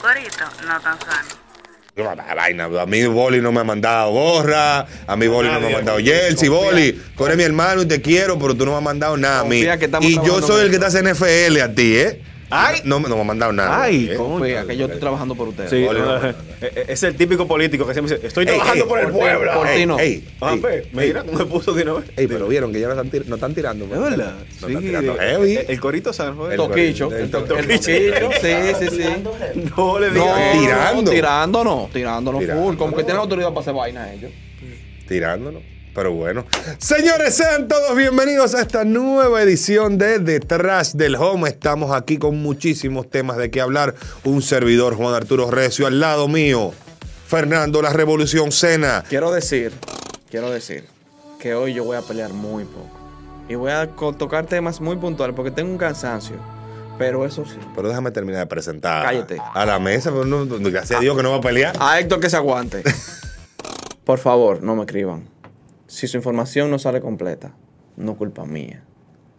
corito no tan sano. No, la vaina, a mí Boli no me ha mandado gorra, a mí Boli no me ha mandado jersey, Boli, tú eres mi hermano y te quiero, pero tú no me has mandado nada a mí. Y yo soy el que te hace NFL a ti, ¿eh? Ay. No, no me ha mandado nada. Ay, ¿eh? ¿cómo? Que yo estoy trabajando por ustedes. Sí, Ole, no, eh, eh, es el típico político que siempre dice, estoy Ey, trabajando ey, por el por ti, pueblo. por ti Ey, no. ey, Ah, ey, pues, mira cómo me puso de una vez. Ey, pero vieron que ya no están, tir- no están tirando. Es verdad. No Sí, están tirando el, heavy. el corito San fue. El- Toquicho. el El to- toquicho. el toquicho. Sí, sí, sí. No le No, digas. Tirando. no, tirando no, tirando no Tirando, full. Como que no. tienen autoridad para hacer vaina ellos. tirándonos. Pero bueno. Señores, sean todos bienvenidos a esta nueva edición de Detrás del Home. Estamos aquí con muchísimos temas de qué hablar. Un servidor, Juan Arturo Recio, al lado mío. Fernando La Revolución Cena. Quiero decir, quiero decir que hoy yo voy a pelear muy poco. Y voy a tocar temas muy puntuales porque tengo un cansancio. Pero eso sí. Pero déjame terminar de presentar Cállate. a la mesa. pero no- gracias a Dios que no va a pelear. A Héctor que se aguante. Por favor, no me escriban. Si su información no sale completa, no culpa mía.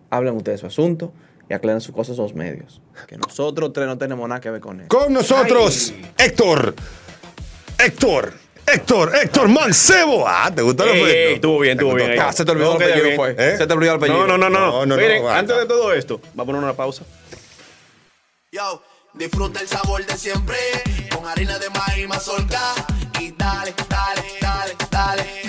Hablen ustedes de su asunto y aclaren sus cosas a los medios. Que nosotros tres no tenemos nada que ver con eso. Con nosotros, Héctor. Héctor. Héctor, Héctor Mancebo. Ah, ¿te gustó el ey, estuvo bien, ¿Te estuvo bien. Ah, se te olvidó No, el apellido, fue. ¿Eh? Se te olvidó el apellido. No, no, no, no. No, no, no, Miren, antes de todo esto, va a poner una pausa. Yo, disfruta el sabor de siempre con harina de maíz mazorca y dale, dale, dale, dale.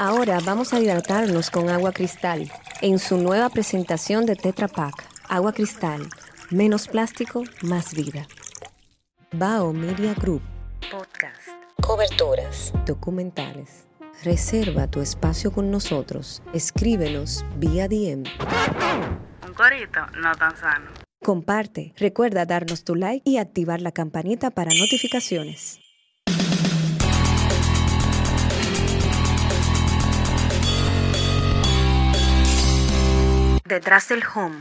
Ahora vamos a hidratarnos con agua cristal en su nueva presentación de Tetra Pak. Agua cristal, menos plástico, más vida. Bao Media Group. Podcast. Coberturas. Documentales. Reserva tu espacio con nosotros. Escríbenos vía DM. Un corito no tan sano. Comparte. Recuerda darnos tu like y activar la campanita para notificaciones. Detrás del home.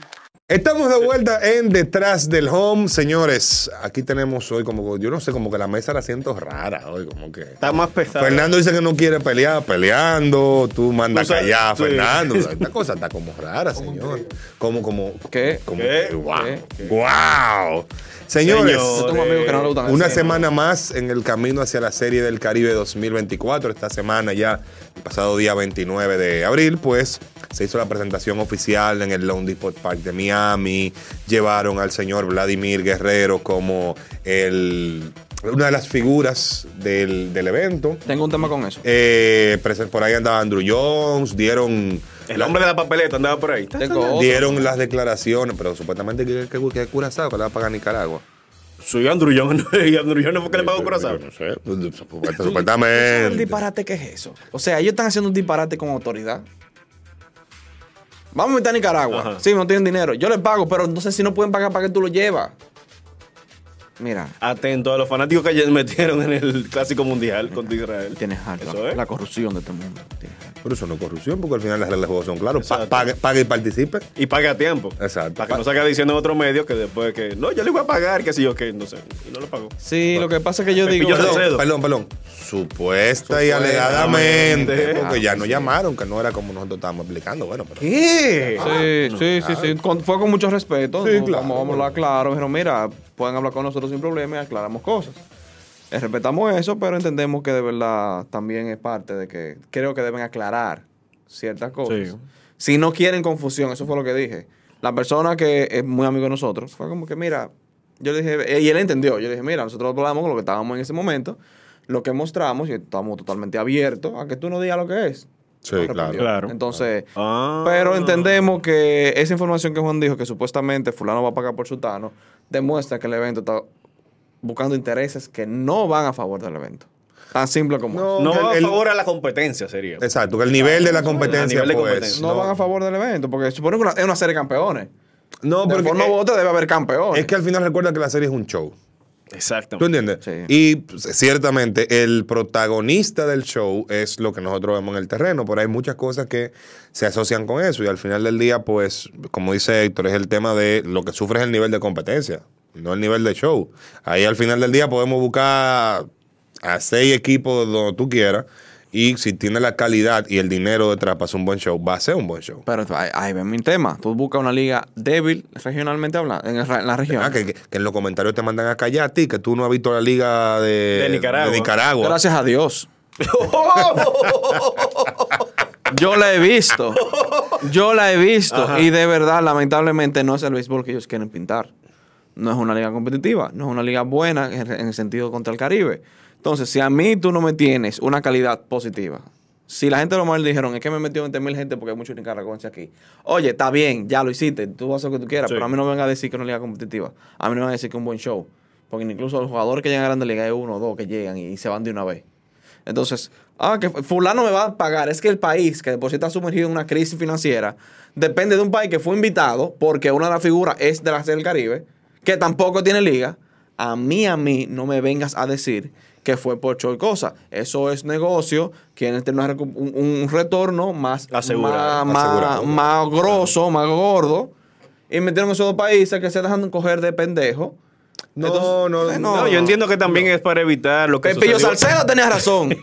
Estamos de vuelta en Detrás del Home, señores. Aquí tenemos hoy como, yo no sé, como que la mesa la siento rara hoy, como que... Está más pesado. Fernando dice que no quiere pelear, peleando. Tú mandas Tú sabes- callar, sí. Fernando. Esta cosa está como rara, señor. Como, como... ¿Qué? Como, ¿Qué? Wow. ¿Qué? Wow. Señores, no una semana más en el camino hacia la Serie del Caribe 2024. Esta semana ya, el pasado día 29 de abril, pues se hizo la presentación oficial en el Lone Depot Park de Miami. Llevaron al señor Vladimir Guerrero como el, una de las figuras del, del evento. Tengo un tema con eso. Eh, por ahí andaba Andrew Jones, dieron, El hombre de la papeleta andaba por ahí. Tengo otro. dieron las declaraciones, pero supuestamente que, que, que Curazao que le va a pagar Nicaragua. Soy Andrew Young. y Andrew Young no fue que le pagó Curazao. No sé, supuestamente. ¿Sabes el disparate que es eso? O sea, ellos están haciendo un disparate con autoridad. Vamos a meter a Nicaragua. Ajá. Sí, no tienen dinero. Yo les pago, pero no sé si no pueden pagar para que tú lo llevas. Mira, Atento a los fanáticos que ayer metieron en el Clásico Mundial contra Israel. tienes harto. Eso es. La corrupción de este mundo. Pero eso no es corrupción, porque al final las reglas de juego son claras. Pa- pague, pague y participe. Y pague a tiempo. Exacto. Para que no salga diciendo en otro medio que después que no, yo le voy a pagar, que si yo que no sé. Y no lo pagó. Sí, lo que pasa es que yo digo. Perdón, perdón, perdón. Supuesta y alegadamente. Porque ya Ah, nos sí. llamaron, que no era como nosotros estábamos explicando. Bueno, pero. ¿Qué? Sí, sí, sí, sí. Con- fue con mucho respeto. Sí, ¿no? claro. Vamos, vamos a hablar claro. Pero mira, pueden hablar con nosotros sin problema y aclaramos cosas. Eh, respetamos eso, pero entendemos que de verdad también es parte de que creo que deben aclarar ciertas cosas. Sí. Si no quieren confusión, eso fue lo que dije. La persona que es muy amigo de nosotros fue como que, mira, Yo le dije, eh, y él entendió. Yo le dije, mira, nosotros hablamos con lo que estábamos en ese momento, lo que mostramos y estamos totalmente abiertos a que tú no digas lo que es. Sí, No claro. Entonces, Ah. pero entendemos que esa información que Juan dijo, que supuestamente fulano va a pagar por su tano, demuestra que el evento está buscando intereses que no van a favor del evento. Tan simple como eso. No va a el- favor a la competencia, sería. Exacto, que el nivel de la competencia, nivel de pues, competencia. no, van a favor del evento, porque supone que una- es una serie de campeones. No, u eh, otra debe haber campeones. es que al final recuerda que la serie es un show. Exacto. ¿Tú entiendes? Sí. Y pues, ciertamente el protagonista del show es lo que nosotros vemos en el terreno, pero hay muchas cosas que se asocian con eso y al final del día, pues, como dice Héctor, es el tema de lo que sufre es el nivel de competencia, no el nivel de show. Ahí al final del día podemos buscar a seis equipos donde tú quieras y si tiene la calidad y el dinero detrás para hacer un buen show, va a ser un buen show. Pero ahí, ven mi tema. Tú buscas una liga débil regionalmente hablando, en, el- en la región. Ah, que, que- que en los comentarios te mandan a callar a ti, que tú no has visto la liga de, De Nicaragua. de Nicaragua. Gracias a Dios. Yo la he visto. Yo la he visto. Y de verdad, lamentablemente, no es el béisbol que ellos quieren pintar. No es una liga competitiva. No es una liga buena en, en el sentido contra el Caribe. Entonces, si a mí tú no me tienes una calidad positiva, si la gente de lo mal dijeron, es que me metió 20 mil gente porque hay muchos nicaragüenses aquí. Oye, está bien, ya lo hiciste, tú vas a hacer lo que tú quieras, Sí. pero a mí no me venga a decir que es una liga competitiva. A mí no me van a decir que es un buen show. Porque incluso los jugadores que llegan a Grande Liga hay uno o dos que llegan y se van de una vez. Entonces, ah, que fulano me va a pagar. Es que el país, que por sí está sumergido en una crisis financiera, depende de un país que fue invitado, porque una de las figuras es de la del Caribe, que tampoco tiene liga. A mí, a mí, no me vengas a decir que fue por show y cosa. Eso es negocio, quieren tener un, un retorno más, Asegurado. más, más, más grosso, más gordo. Y metieron esos dos países que se dejan coger de pendejo. No, Entonces, no, eh, No, yo entiendo que también es para evitar lo que Pepillo sucedió- Salcedo tenía razón.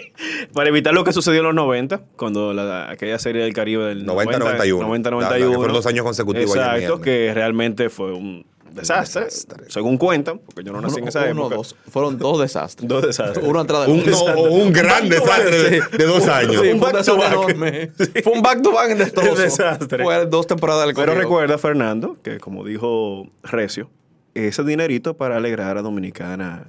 Para evitar lo que sucedió en los 90, cuando la- aquella serie del Caribe del 90-91. 90-91. La- la que fueron dos años consecutivos Exacto, que realmente fue un desastre, desastre. según cuentan, porque yo no nací en esa Uno, época. dos. Fueron dos desastres. Dos desastres. Uno atrás de Un, no, un gran desastre de, de dos años. Sí, Un back to back. enorme. Fue un back to back en desastre. Fue dos temporadas del Pero recuerda, Fernando, que como dijo Recio, ese dinerito para alegrar a Dominicana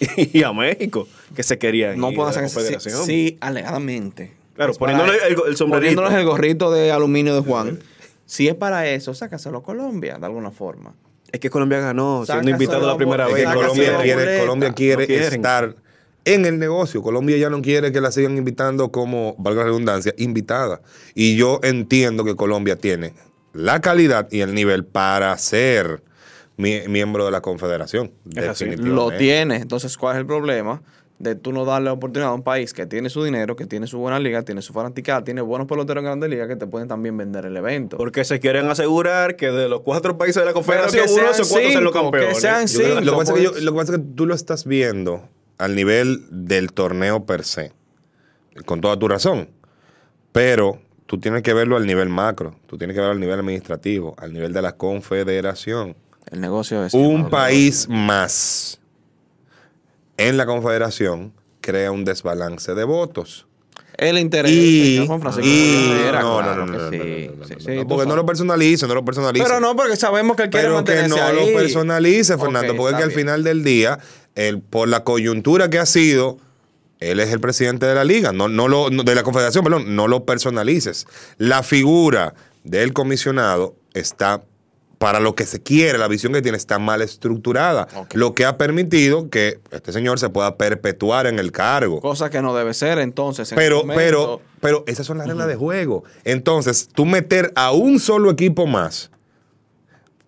y a México, que se querían No pueden hacer sí, sí, alegadamente. Claro, Es poniéndole el, el sombrerito. Poniéndoles el gorrito de aluminio de Juan. Si es para eso, sácaselo a Colombia, de alguna forma. Es que Colombia ganó, siendo invitado la primera Es vez. que Colombia quiere. Colombia quiere No estar en el negocio. Colombia ya no quiere que la sigan invitando como, valga la redundancia, invitada. Y yo entiendo que Colombia tiene la calidad y el nivel para ser mi- miembro de la confederación. Es así. definitivamente. Lo tiene. Entonces, ¿cuál es el problema? De tú no darle oportunidad a un país que tiene su dinero, que tiene su buena liga, tiene su fanaticada, tiene buenos peloteros en grandes ligas que te pueden también vender el evento. Porque se quieren asegurar que de los cuatro países de la Confederación, que uno esos cuatro sean los cinco, que campeones. sean creo- lo, que cinco, pasa es que yo- pues. lo que pasa es que tú lo estás viendo al nivel del torneo per se, con toda tu razón. Pero tú tienes que verlo al nivel macro, tú tienes que verlo al nivel administrativo, al nivel de la confederación. El negocio es... Un país más en la confederación crea un desbalance de votos. El interés Y, Juan Francisco y- Rivera, no, no, claro no, no, que no, sí, no, no, no, sí, no, sí, no, tú porque no lo personalice, no lo personalice. Pero no, porque sabemos que él quiere pero que mantenerse no ahí. lo personalice, Fernando, porque es que al final del día, por la coyuntura que ha sido, él es el presidente de la liga, no, no lo, no- de la confederación, perdón, no lo personalices. La figura del comisionado está, para lo que se quiere, la visión que tiene está mal estructurada, lo que ha permitido que este señor se pueda perpetuar en el cargo. Cosa que no debe ser, entonces. en Pero, momento- pero, pero esas son las reglas de juego. Entonces, tú meter a un solo equipo más,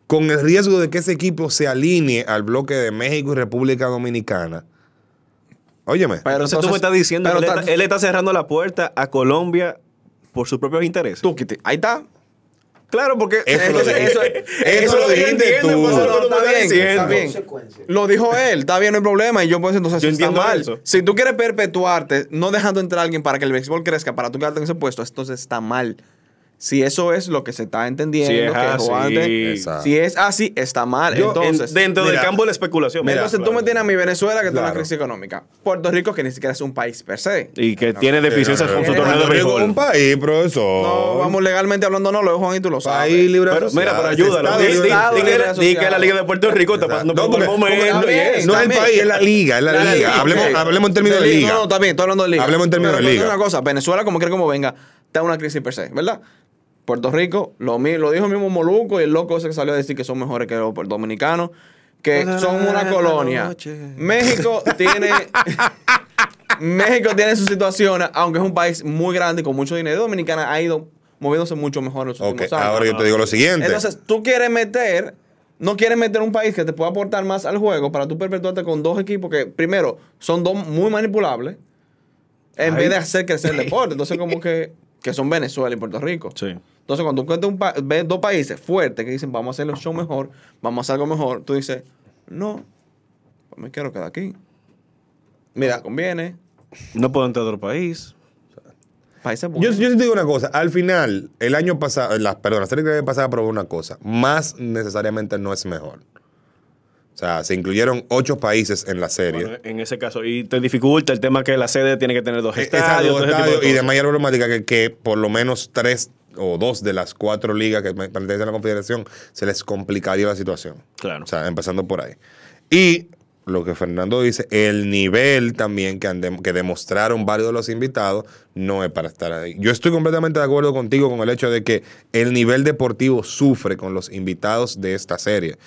con el riesgo de que ese equipo se alinee al bloque de México y República Dominicana. Óyeme. Pero Entonces tú me estás diciendo que él, está, él está cerrando la puerta a Colombia por sus propios intereses. Tú, ahí está. Claro, porque Eso Es lo que dijiste. eso- Eso eso lo lo dijiste tú. pues, está bien. Lo dijo él, está bien, no hay problema. Y yo pues entonces Yo eso está mal. eso. Si tú quieres perpetuarte, no dejando entrar a alguien para que el béisbol crezca, para tú quedarte en ese puesto, entonces está mal. Si eso es lo que se está entendiendo, Si es que así. Si es así, está mal. Yo, Entonces, En- dentro mira, del campo de la especulación. mira, entonces tú me tienes a mi Venezuela que está en una Claro. crisis económica. Puerto Rico que ni siquiera es un país per se. Y que tiene deficiencias con su torneo de es un béisbol. país, profesor. No, vamos legalmente hablando, no, lo Juan y tú lo sabes. País libre Pero, mira, pero ayúdalo. Di, que, la- di que la asociado. Liga de Puerto Rico está pasando No, por un momento. No es el país, es la liga, es la, liga. Hablemos, en términos de liga. No, no, está bien, estoy hablando de liga. Hablemos en términos de liga. una cosa, Venezuela, como quiera como venga, está en una crisis per se, ¿verdad? Puerto Rico, lo, lo dijo el mismo Moluco y el loco ese que salió a decir que son mejores que los dominicanos, que son una colonia. México tiene... México tiene su situación, aunque es un país muy grande y con mucho dinero. Dominicana ha ido moviéndose mucho mejor en los Ok, últimos años. ahora yo te digo lo siguiente. Entonces, tú quieres meter, no quieres meter un país que te pueda aportar más al juego para tú perpetuarte con dos equipos que, primero, son dos muy manipulables, en vez de hacer crecer el deporte. Entonces, como que, que son Venezuela y Puerto Rico. Sí. Entonces, cuando tú encuentras un pa- ves dos países fuertes que dicen, vamos a hacer los shows mejor, vamos a hacer algo mejor, tú dices, no, pues me quiero quedar aquí. Mira, conviene. No puedo entrar a otro país. Países Yo, buenos. yo sí te digo una cosa. Al final, el año pasado, la, perdón, la serie que pasada probó una cosa. Más necesariamente no es mejor. O sea, se incluyeron ocho países en la serie. Bueno, en ese caso. Y te dificulta el tema que la sede tiene que tener dos Eh, estadios. ese tipo de estadios y de mayor problemática que, que por lo menos tres o dos de las cuatro ligas que pertenecen a la Confederación se les complicaría la situación. Claro. O sea, empezando por ahí. Y lo que Fernando dice, el nivel también que, que demostraron varios de los invitados no es para estar ahí. Yo estoy completamente de acuerdo contigo con el hecho de que el nivel deportivo sufre con los invitados de esta serie.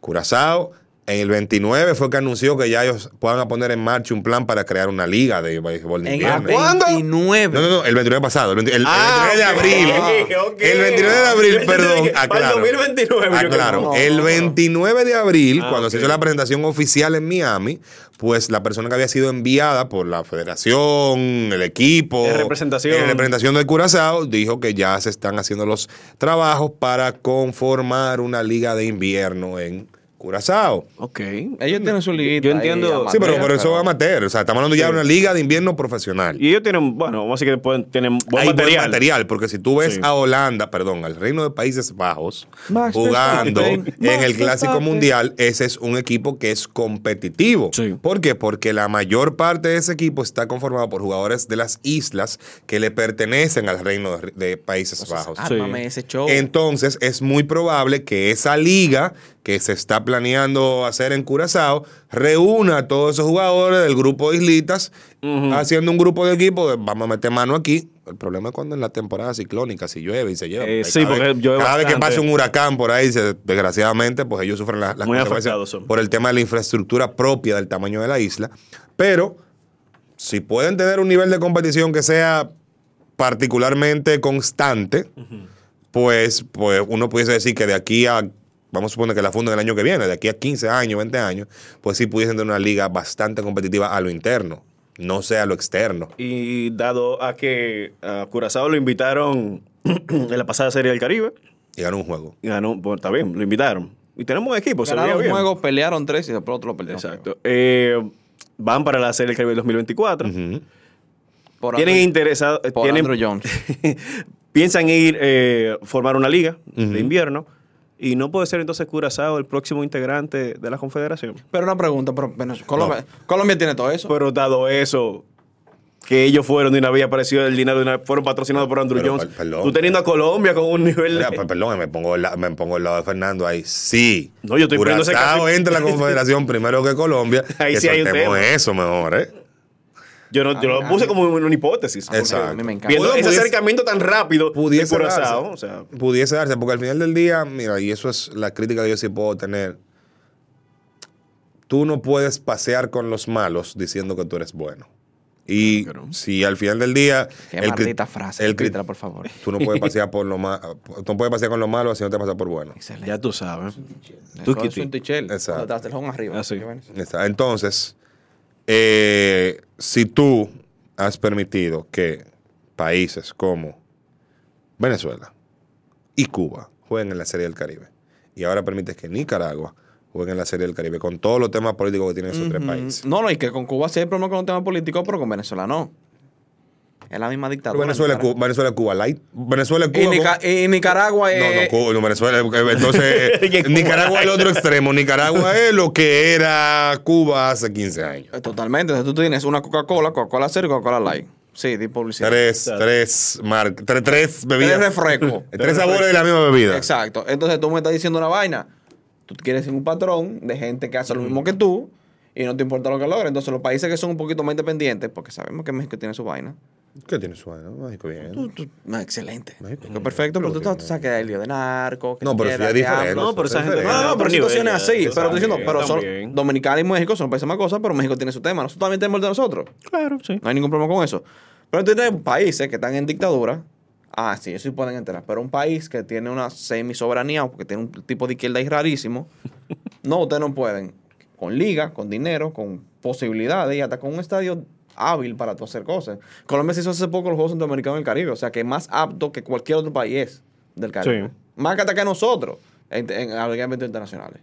Curazao. En el 29 fue que anunció que ya ellos puedan poner en marcha un plan para crear una liga de béisbol de En invierno. el 29. No, no, no, el 29 pasado, el, 20 el- el Ah, 29 de abril. ok, ok. El 29 de abril, perdón, para el aclaro. 2029, yo Aclaro. creo. el No, no, no. 29 de abril, Ah, cuando se hizo la presentación oficial en Miami, pues la persona que había sido enviada por la federación, el equipo, En representación. en representación del Curazao, dijo que ya se están haciendo los trabajos para conformar una liga de invierno en Curazao. Ok. Ellos tienen su liguita. Yo entiendo- ahí, Sí, pero por eso es amateur. O sea, estamos hablando ya de una liga de invierno profesional. Y ellos tienen, bueno, vamos a decir que pueden, tienen buen Hay material. buen material, porque si tú ves Sí. a Holanda, perdón, al Reino de Países Bajos, Max jugando Verstappen, en Max el Clásico Verstappen. Mundial, ese es un equipo que es competitivo. Sí. ¿Por qué? Porque la mayor parte de ese equipo está conformado por jugadores de las islas que le pertenecen al Reino de, de Países Bajos. Ármame ese show. Entonces es muy probable que esa liga que se está planeando hacer en Curazao reúna a todos esos jugadores del grupo de islitas haciendo un grupo de equipo de vamos a meter mano aquí. El problema es cuando en la temporada ciclónica, si llueve y se lleva. Eh, sí, cada porque vez- llueve Cada vez que pasa un huracán por ahí, se- desgraciadamente, pues ellos sufren la- las Muy consecuencias son. por el tema de la infraestructura propia del tamaño de la isla. Pero si pueden tener un nivel de competición que sea particularmente constante, pues, pues uno pudiese decir que de aquí a, vamos a suponer que la funden el año que viene, de aquí a 15 años, 20 años, pues sí pudiesen tener una liga bastante competitiva a lo interno, no sea a lo externo. Y dado a que a Curazao lo invitaron en la pasada Serie del Caribe, Y ganó un juego. y ganó, bueno, está bien, lo invitaron. Y tenemos un equipo, se Ganaron un bien. juego, pelearon tres y después otro lo perdieron. Exacto. Eh, van para la Serie del Caribe 2024. Ujú. Por Tienen Andrew- interesado, por tienen, Andrew Jones. piensan ir eh, formar una liga de invierno y no puede ser entonces Curazao el próximo integrante de la Confederación. Pero una pregunta, pero Venezuela- Colombia, Colombia tiene todo eso. Pero dado eso, que ellos fueron de una vez apareció el dinero una fueron patrocinados por Andrew Pero, Jones. per- perdón. Tú teniendo a Colombia con un nivel Mira, de- per- perdón, me pongo, el la- me pongo el lado de Fernando ahí. Sí. No, yo estoy poniendo ese Curazao caso- entra la Confederación primero que Colombia. Ahí que sí hay un tema. eso mejor, ¿eh? Yo, no, yo lo puse como una hipótesis. Exacto. A mí me encanta. Viendo ese pudiese- acercamiento tan rápido de pudiese Curazao, darse. o sea, pudiese darse, porque al final del día, mira, y eso es la crítica que yo sí puedo tener. Tú no puedes pasear con los malos diciendo que tú eres bueno. Y Claro. si al final del día. Qué cri- maldita frase. el repítela, por favor. Tú no puedes pasear por lo ma- Tú no puedes pasear con los malos si no te pasas por bueno. Excelente. ya tú sabes. Tú. Exacto. Ah. Está. Entonces, eh, si tú has permitido que países como Venezuela y Cuba jueguen en la Serie del Caribe, y ahora permites que Nicaragua juegue en la Serie del Caribe, con todos los temas políticos que tienen esos tres países. No, no, y que con Cuba sí hay problema con los temas políticos, pero con Venezuela no. Es la misma dictadura. Venezuela, es Nicaragua. Cuba, Venezuela es Cuba Light. Venezuela es Y, Cuba. Nica- y Nicaragua No, es. no, Cuba, no, Venezuela. Entonces, Nicaragua es el otro extremo. Nicaragua es lo que era Cuba hace 15 años. Eh, Totalmente. Entonces tú tienes una Coca-Cola, Coca-Cola Cero y Coca-Cola Light. Sí, di publicidad. Tres, tres, mar- tres, tres bebidas. Tres refrescos. Tres sabores de la misma bebida. Exacto. Entonces tú me estás diciendo una vaina. Tú quieres ser un patrón de gente que hace lo mismo que tú y no te importa lo que logra. Entonces los países que son un poquito más independientes, porque sabemos que México tiene su vaina. ¿Qué tiene su vaina? México bien. Tú- tú- excelente. México. Que perfecto, pero tú, tú sabes que hay lío de narco. que No, pero sí es diferente. No, pero esa gente- No, no, pero situaciones así. ya, Pero estoy diciendo, pero son. Dominicana y México son países más cosas, pero México tiene su tema. Nosotros también tenemos el de nosotros. Claro, sí. No hay ningún problema con eso. Pero tú tienes países que están en dictadura. Ah, sí, eso sí pueden entrar. Pero un país que tiene una semi-soberanía o que tiene un tipo de izquierda ahí rarísimo, no, ustedes no pueden. Con liga, con dinero, con posibilidades y hasta con un estadio hábil para tú hacer cosas. Colombia se hizo hace poco los Juegos Centroamericanos del Caribe, o sea que es más apto que cualquier otro país del Caribe. Sí. Más que hasta que nosotros en, en, en eventos internacionales.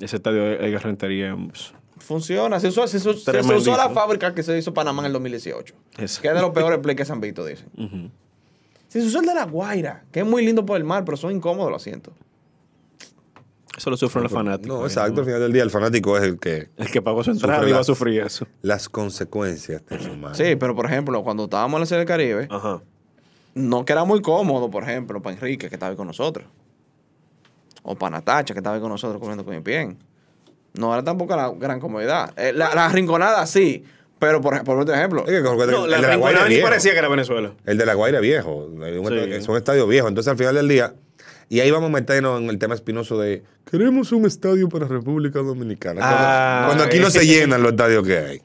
Ese estadio de Rentería. pues, Funciona. Se usó, se usó- se Tremendísimo. usó la fábrica que se hizo Panamá en el 2018. Eso. Que es de los peores plays que se han visto, dicen. Se usó el de la Guaira, que es muy lindo por el mar, pero son incómodos los asientos. Eso lo sufren los fanáticos. No, exacto. Al final del día, el fanático es el que. El que pagó su entrada iba la- a sufrir eso. Las consecuencias de su mal. Sí, pero por ejemplo, cuando estábamos en la Serie del Caribe, Ajá. no que era muy cómodo, por ejemplo, para Enrique, que estaba ahí con nosotros. O para Natacha, que estaba ahí con nosotros comiendo con mi bien. No era tampoco la gran comodidad. Eh, la, la rinconada sí, pero por, por otro ejemplo, Es que con- No, el la de la Guaira ni viejo. parecía que era Venezuela. El de la Guaira es viejo. Sí. es un estadio viejo. Entonces, al final del día, y ahí vamos a meternos en el tema espinoso de queremos un estadio para República Dominicana. Cuando, Ah, cuando aquí no se llenan los estadios que hay.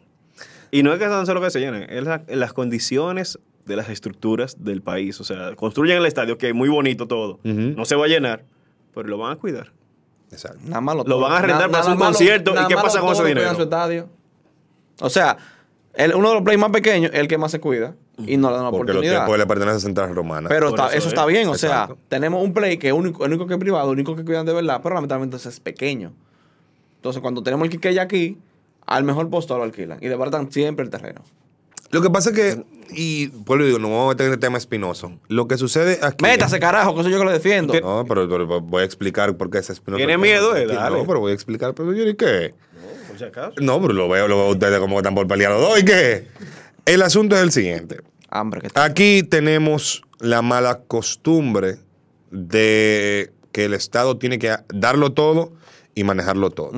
Y no es que tan solo que se llenen, es la- las condiciones de las estructuras del país. O sea, construyen el estadio, que es muy bonito todo. No se va a llenar, pero lo van a cuidar. Exacto. nada más Lo van a arrendar para hacer un concierto, ¿y qué pasa con ese dinero? su estadio. O sea, el- uno de los plays más pequeños es el que más se cuida y no le dan la Porque oportunidad. tiempos le pertenece a Central Romana. Pero está- eso eso, es. está bien, o Exacto. sea, tenemos un play que es único, el único que es privado, el único que cuidan de verdad, pero lamentablemente ese es pequeño. Entonces, cuando tenemos el Quiqueya aquí, al mejor postor lo alquilan y debaratan siempre el terreno. Lo que pasa es que, y pues lo digo, no vamos a meter en el tema espinoso. Lo que sucede aquí. Métase, carajo, que soy yo que lo defiendo. No, pero, pero voy a explicar por qué es espinoso. ¿Tiene miedo, eh? Dale. No, pero voy a explicar. Pero yo, ¿y qué? Por si acaso. No, pero lo veo, lo veo ustedes como que están por pelear los dos. ¿Y qué? El asunto es el siguiente. Hambre que está. Aquí tenemos la mala costumbre de que el Estado tiene que darlo todo y manejarlo todo.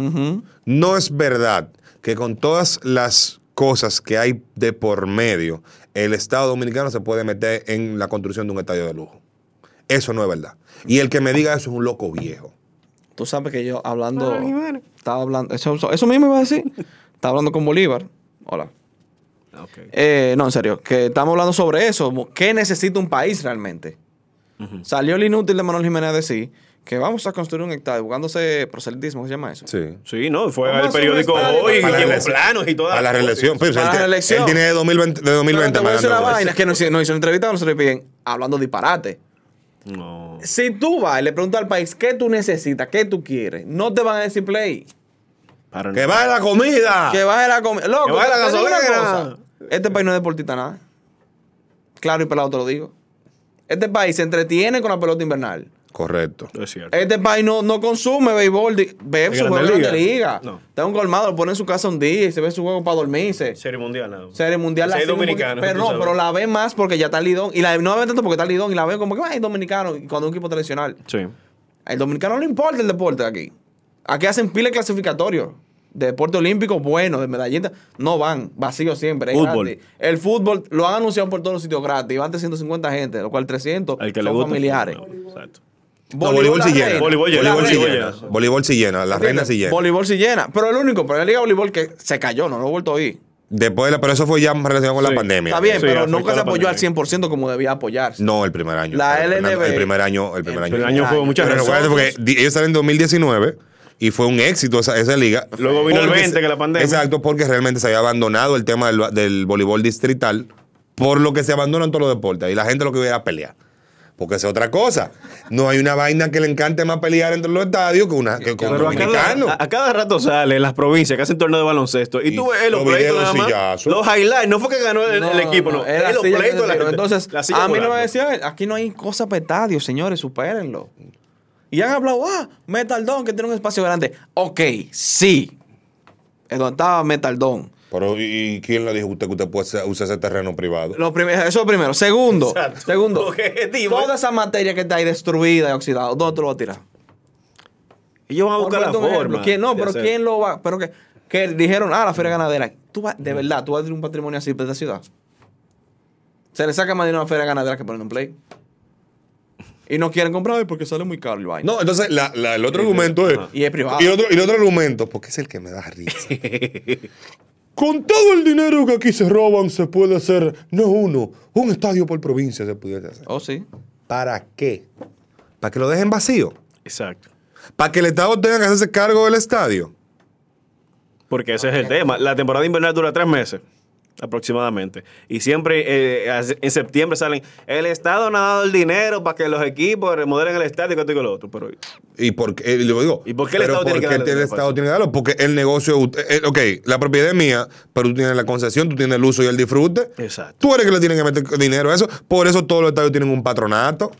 No es verdad que con todas las cosas que hay de por medio, el Estado dominicano se puede meter en la construcción de un estadio de lujo. Eso no es verdad. Y el que me diga eso es un loco viejo. Tú sabes que yo hablando. Estaba hablando. Eso, eso- mismo iba a decir. Estaba hablando con Bolívar. Hola. Ok. Eh, no, en serio, que estamos hablando sobre eso. ¿Qué necesita un país realmente? Salió el inútil de Manuel Jiménez a decir que vamos a construir un estadio buscándose proselitismo, ¿qué se llama eso? Sí. Sí, no, fue al periódico hoy, la llevó planos y toda A la reelección. Pues, Para él, la tiene- reelección. él tiene de 2020, de Pero 2020 te voy a decir una mandando vaina, es que nos, hizo- nos hizo una entrevista, nos le piden hablando disparate. No. Si tú vas y le preguntas al país qué tú necesitas, qué tú quieres, no te van a decir play. Para ¡Que vaya la comida! Que baje la comida. Loco, Que baje la gasolina. cosa. Este país no es deportista nada. Claro y pelado te lo digo. Este país se entretiene con la pelota invernal. Correcto. Es cierto. Este país no, no consume béisbol, ve ¿De su juego de liga. Ligas? No. Está un colmado, lo pone en su casa un día y se ve su juego para dormirse. Serie mundial, más. Serie mundial la Serie dominicana, Pero no, sabes. pero la ve más porque ya está Lidón. Y la, no la ve tanto porque está Lidón y la ve como que ay, dominicano. Y cuando un equipo tradicional. Sí. Al dominicano no le importa el deporte aquí. Aquí hacen pile clasificatorio. De deporte olímpico bueno, de medallita. No van, vacío siempre. Fútbol. El fútbol lo han anunciado por todos los sitios gratis. Van 350 gente, lo cual 300 Al que son le gusta. familiares. no, exacto. No, voleibol sí llena. Voleibol llena, Voleibol sí voleibol llena. llena. Voleibol sí llena. La reina sí llena. Voleibol sí llena. Pero el único, pero la Liga de Voleibol que se cayó, no lo he vuelto a oír. Después de la, pero eso fue ya relacionado con Sí. la pandemia. Está bien, Sí, pero nunca se apoyó al pandemia. 100% como debía apoyarse. No, el primer año. La LNB. El primer año. El primer año. El año fue muchas Pero recuerda porque ellos salen en 2019 y fue un éxito esa, esa liga. Luego vino el Porque 20, se- que la pandemia. Exacto, porque realmente se había abandonado el tema del, del voleibol distrital, por lo que se abandonan todos los deportes. Y la gente lo que iba era pelear. Porque esa es otra cosa. No hay una vaina que le encante más pelear entre los estadios que, una, que con dominicanos. a- a cada rato sale en las provincias que hacen torneo de baloncesto. Y, Y tú ves los pleitos nada más. Los highlights. No fue que ganó el, el equipo, no. era los pleitos. la gente- Entonces, la silla a mí no me decían, aquí no hay cosa para estadios, señores, supérenlo. Y han hablado, ah, Metaldón, que tiene un espacio grande. Ok, sí. Es donde estaba Metaldón. Pero, ¿y quién le dijo a usted que usted puede usar ese terreno privado? Lo prim- eso primero. Segundo, Exacto. segundo. Objetivo. Toda esa materia que está ahí destruida y oxidada, ¿dónde tú lo vas a tirar? Ellos van a buscar la forma. ¿quién- no, pero hacer. ¿quién lo va? Pero que, que dijeron, ah, la feria ganadera. Tú vas, de verdad, tú vas a tener un patrimonio así de esta ciudad. Se le saca más dinero a la feria ganadera que poner un play. Y no quieren comprar "Ay, porque sale muy caro el vaina. No, entonces la- la- el otro argumento es. Y es privado. Y el otro, y el otro argumento, porque es el que me da risa. Con todo el dinero que aquí se roban, se puede hacer, no uno, un estadio por provincia se pudiese hacer. Oh, sí. ¿Para qué? ¿Para que lo dejen vacío? Exacto. ¿Para que el Estado tenga que hacerse cargo del estadio? Porque ese es el tema. La temporada invernal dura tres meses aproximadamente. Y siempre eh, en septiembre salen, el Estado no ha dado el dinero para que los equipos remodelen el estadio y que esto y que lo otro. Pero ¿Y por qué? Y lo digo, ¿Y por qué el Estado tiene que ¿por qué darle el dinero para Estado eso? tiene que darlo? Porque el negocio, eh, ok, la propiedad es mía, pero tú tienes la concesión, tú tienes el uso y el disfrute. Exacto. Tú eres que le tienen que meter dinero a eso. Por eso todos los estadios tienen un patronato.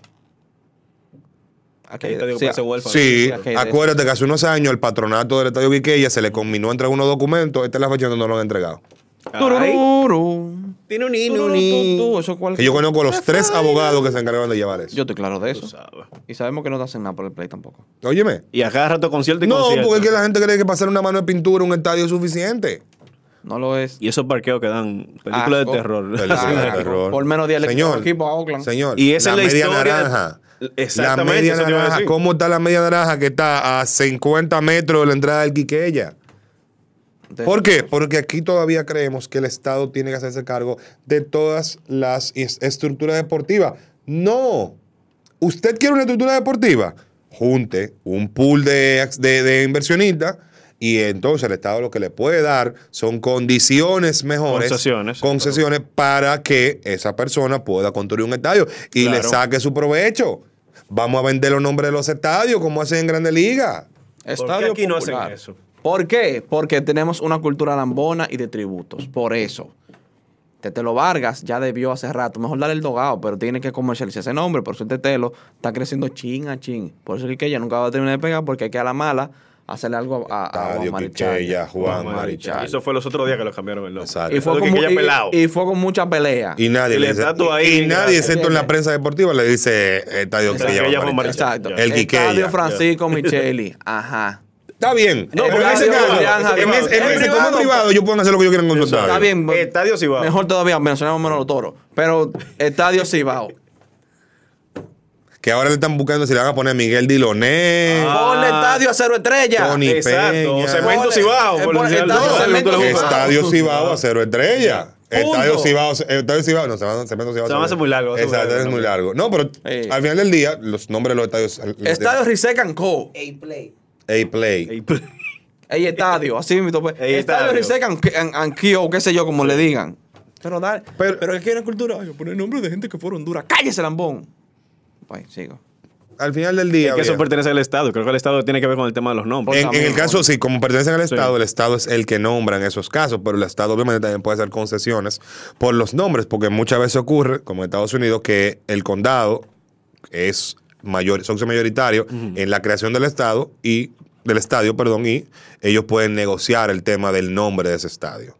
Aquí, te digo, sí, parece huérfano. Sí, aquí hay acuérdate que hace unos años el patronato del Estadio Quiqueya se le combinó entre unos documentos. Esta es la fecha donde no lo han entregado. Tiene un eso cual- Que yo conozco a los tres abogados que se encargaron de llevar eso. Yo estoy claro de eso. sabes. Y sabemos que no te hacen nada por el play tampoco. Óyeme. Y a cada rato concierto y No, concierto. porque es que la gente cree que pasar una mano de pintura en un estadio es suficiente. No lo es. Y esos parqueos que dan películas Asco. de terror. Película de terror. Por menos día le Señor, quitó equipo a Oakland. Señor, Y esa la es la media historia- naranja. Exactamente, La media naranja. ¿Cómo está la media naranja que está a 50 metros de la entrada del Quiqueya? ¿Por qué? Porque aquí todavía creemos que el Estado tiene que hacerse cargo de todas las estructuras deportivas. No. ¿Usted quiere una estructura deportiva? Junte un pool de, de- de inversionistas y entonces el Estado lo que le puede dar son condiciones mejores. Concesiones, Concesiones para que esa persona pueda construir un estadio y le saque su provecho. Vamos a vender los nombres de los estadios como hacen en Grandes Ligas. Estadio aquí no hacen eso? ¿Por qué? Porque tenemos una cultura lambona y de tributos. Por eso. Tetelo Vargas ya debió hace rato. Mejor darle el dogado, pero tiene que comercializar ese nombre. Por eso el Tetelo está creciendo chin a chin. Por eso es que ella nunca va a terminar de pegar porque hay que a la mala hacerle algo a, a, a Estadio Juan Marichal. Juan Marichal. eso fue los otros días que lo cambiaron el nombre. Exacto. Y fue, con, y- pelado. y fue con mucha pelea. Y nadie Y le la dice, estatua ahí, y, y nadie, gracias. excepto en la prensa deportiva, le dice eh, Estadio Quiqueya, Juan Marichal. Exacto. El Quiqueya. Estadio Francisco Micheli. Ajá. Está bien. No, pero en ese es caso, privado, en es ese- en privado. ese- como privado, yo puedo hacer lo que yo quiera con su estadio. Está bien. Estadio Cibao. Mejor todavía mencionamos menos los toros. Pero Estadio Cibao. Que ahora le están buscando si le van a poner Miguel Diloné, Ah. Ponle Estadio a Cero Estrella. Tony Exacto. Peña. Cemento Cibao. estadio. Cibao. Estadio Cibao a cero estrella. Estadio Cibao, Estadio Cibao, no, se Cibao. Se van a hacer muy largo, Exacto, a es muy largo. No, pero al final del día, los nombres de los estadios. Estadio Risecan Co. A-Play. Pl- Ey, estadio, así mismo. Pues. Ey, estadio estadio. Risecan Anquio, qué sé yo, como le digan. Pero dale. Pero- Pero, es que una cultura. Ay, poner nombre de gente que fueron Honduras. ¡Cállese, lambón! Pues, sigo. Al final del día. Es que eso pertenece al Estado. Creo que el Estado tiene que ver con el tema de los nombres. En, en el caso, sí, como pertenecen al Sí. Estado, el Estado es el que nombra en esos casos, pero el Estado obviamente también puede hacer concesiones por los nombres, porque muchas veces ocurre, como en Estados Unidos, que el condado es mayor, socio mayoritario en la creación del Estado y del estadio, perdón, y ellos pueden negociar el tema del nombre de ese estadio.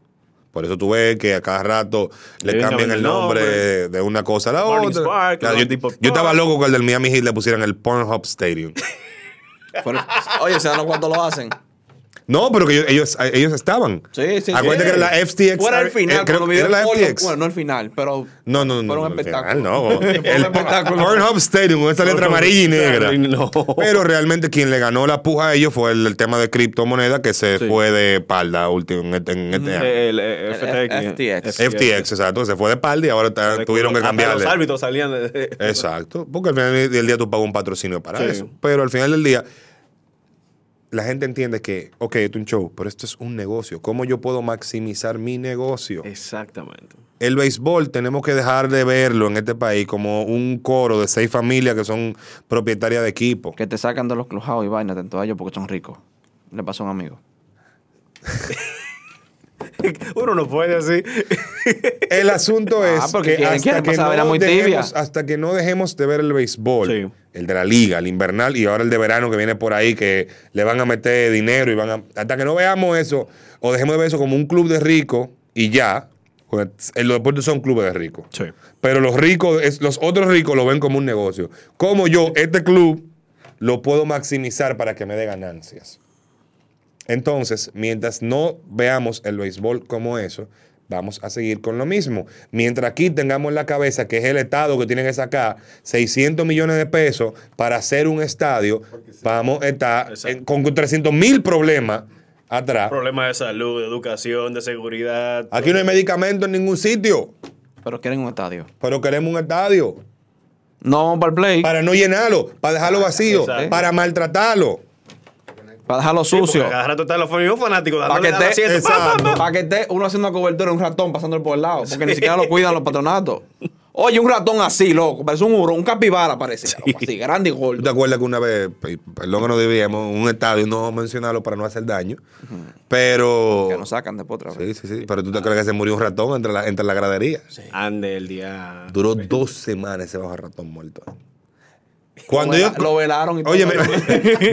Por eso tú ves que a cada rato le Le cambian el nombre nombre. de una cosa a la otra. Park, Claro, yo, tipo yo estaba loco con el del Miami Heat le pusieran el Pornhub Stadium. Pero, oye, ¿se dan cuánto lo hacen? No, pero que ellos, ellos, estaban. Sí, sí, Acuérdate sí. que era la FTX. Fuera el final, eh, creo era la. FTX. Bueno, no el final, pero. No, no, no. Fue un no, al espectáculo. final no. El espectáculo. Pornhub Stadium, con esa letra amarilla y negra. No. Pero realmente quien le ganó la puja a ellos fue el, el tema de criptomoneda que se Sí. fue de palda último en este, en este año. El, eh, El FTX. FTX. FTX, exacto. Se fue de palda y ahora tuvieron que cambiarle. Los árbitros salían de. Exacto. Porque al final del día tú pagas un patrocinio para Sí. eso. Pero al final del día, la gente entiende que, ok, esto es un show, pero esto es un negocio. ¿Cómo yo puedo maximizar mi negocio? Exactamente. El béisbol tenemos que dejar de verlo en este país como un coro de seis familias que son propietarias de equipo. Que te sacan de los clubhouse y vainas tanto a ellos porque son ricos. Le pasó a un amigo. Uno no puede así. El asunto Ah, es porque que hasta que, no vera muy dejemos, tibia. hasta que no dejemos de ver el béisbol, Sí. el de la liga, el invernal y ahora el de verano que viene por ahí, que le van a meter dinero y van a... Hasta que no veamos eso, o dejemos de ver eso como un club de ricos y ya, los deportes son clubes de ricos. Sí. Pero los ricos, los otros ricos lo ven como un negocio. Como yo, este club, lo puedo maximizar para que me dé ganancias. Entonces, mientras no veamos el béisbol como eso, vamos a seguir con lo mismo. Mientras aquí tengamos en la cabeza que es el Estado que tiene que sacar 600 millones de pesos para hacer un estadio, vamos a estar en- con 300 mil problemas atrás. Problemas de salud, de educación, de seguridad. Aquí no hay medicamentos en ningún sitio, Pero quieren un estadio. pero queremos un estadio. No vamos para el play. Para no llenarlo, para dejarlo vacío, Exacto. para maltratarlo. Para dejarlo Sí, sucio. Cada rato están los fanáticos Para que esté. Pa, pa, pa. para que esté uno haciendo una cobertura en un ratón pasándole por el lado. Porque ni siquiera lo cuidan los patronatos. Oye, un ratón así, loco. Parece un uro, un capibara parece. loco, Así, grande y ¿Tú te gordo. acuerdas que una vez, pe- perdón que no debíamos, un estadio, no vamos a mencionarlo para no hacer daño, pero... Que nos sacan después otra vez. Sí, sí, sí, pero tú te crees que se murió un ratón entre la, entre la gradería. Ande el día. Duró dos semanas ese bajo ratón muerto. Cuando lo, yo... vela- lo velaron y todo. Oye,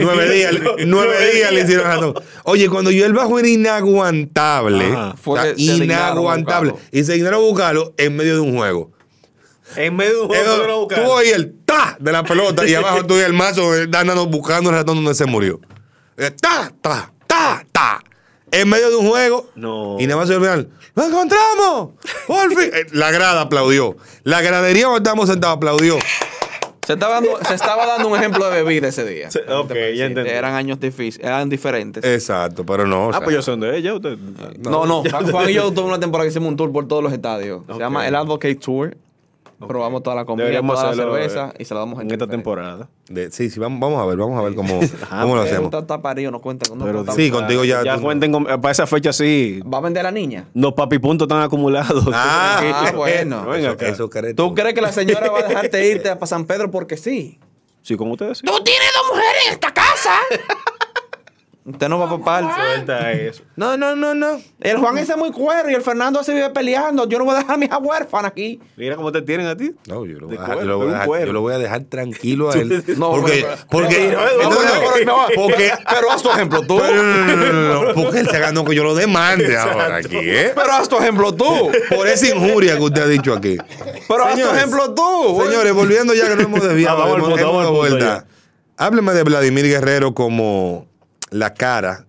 nueve días, nueve días le hicieron ratón. Oye, cuando yo el bajo era inaguantable, Ajá. Fue o sea, que se dignaron a inaguantable, y se dignaron a buscarlo en medio de un juego. En medio de un juego tú oí el ta de la pelota y abajo tú oí el mazo eh, dando, buscando el ratón donde se murió. Eh, Ta, ta, ta, ta. En medio de un juego. No. Y nada más al final, ¡lo encontramos! ¡Por fin! Eh, La grada aplaudió. La gradería donde estamos sentados aplaudió. Se estaba, dando, se estaba dando un ejemplo de bebida ese día. Ok, ya entendí. Eran años difíciles, eran diferentes. Exacto, pero no. o Ah, sea, pues yo son de ella. Usted. no, no. Juan, Juan y yo tuvimos una temporada que hicimos un tour por todos los estadios. Se llama el Advocate Tour. Probamos toda la comida, Deberíamos toda la cerveza eh, y se la damos a en esta diferente. temporada. de- sí, sí, vamos, vamos a ver, vamos a ver cómo, cómo lo Pero hacemos. está, parido, no cuenta con no Pero. Sí, contigo ya. Ya tú- cuenten con- para esa fecha sí. ¿Va a vender a la niña? Los papipuntos están acumulados. Ah, Ah, bueno. Venga Eso, ¿Tú crees que la señora va a dejarte irte para San Pedro porque sí? Sí, con ustedes sí. ¡Tú tienes dos mujeres en esta casa! Usted no va a papar. Suelta eso. No, no, no, no. El Juan ese es muy cuero y el Fernando se vive peleando. Yo no voy a dejar a mi hija huérfana aquí. Mira cómo te tienen a ti. No, yo lo, voy a dejar, yo cuero, lo voy a dejar- cuero. yo lo voy a dejar tranquilo a él. No, porque, pero- porque, porque, Pero haz tu ejemplo tú. pero no, no, no, no, no, porque él se ganó que yo lo demande ahora aquí, ¿eh? Pero haz tu ejemplo tú. Por esa injuria que usted ha dicho aquí. Pero haz tu ejemplo tú. Señores, volviendo ya que no hemos desviado, Ah, vamos hemos- vuelta. Hábleme de Vladimir Guerrero como la cara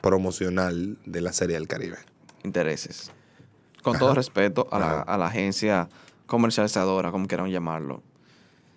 promocional de la Serie del Caribe. Intereses. Con todo respeto a la, a la agencia comercializadora, como quieran llamarlo.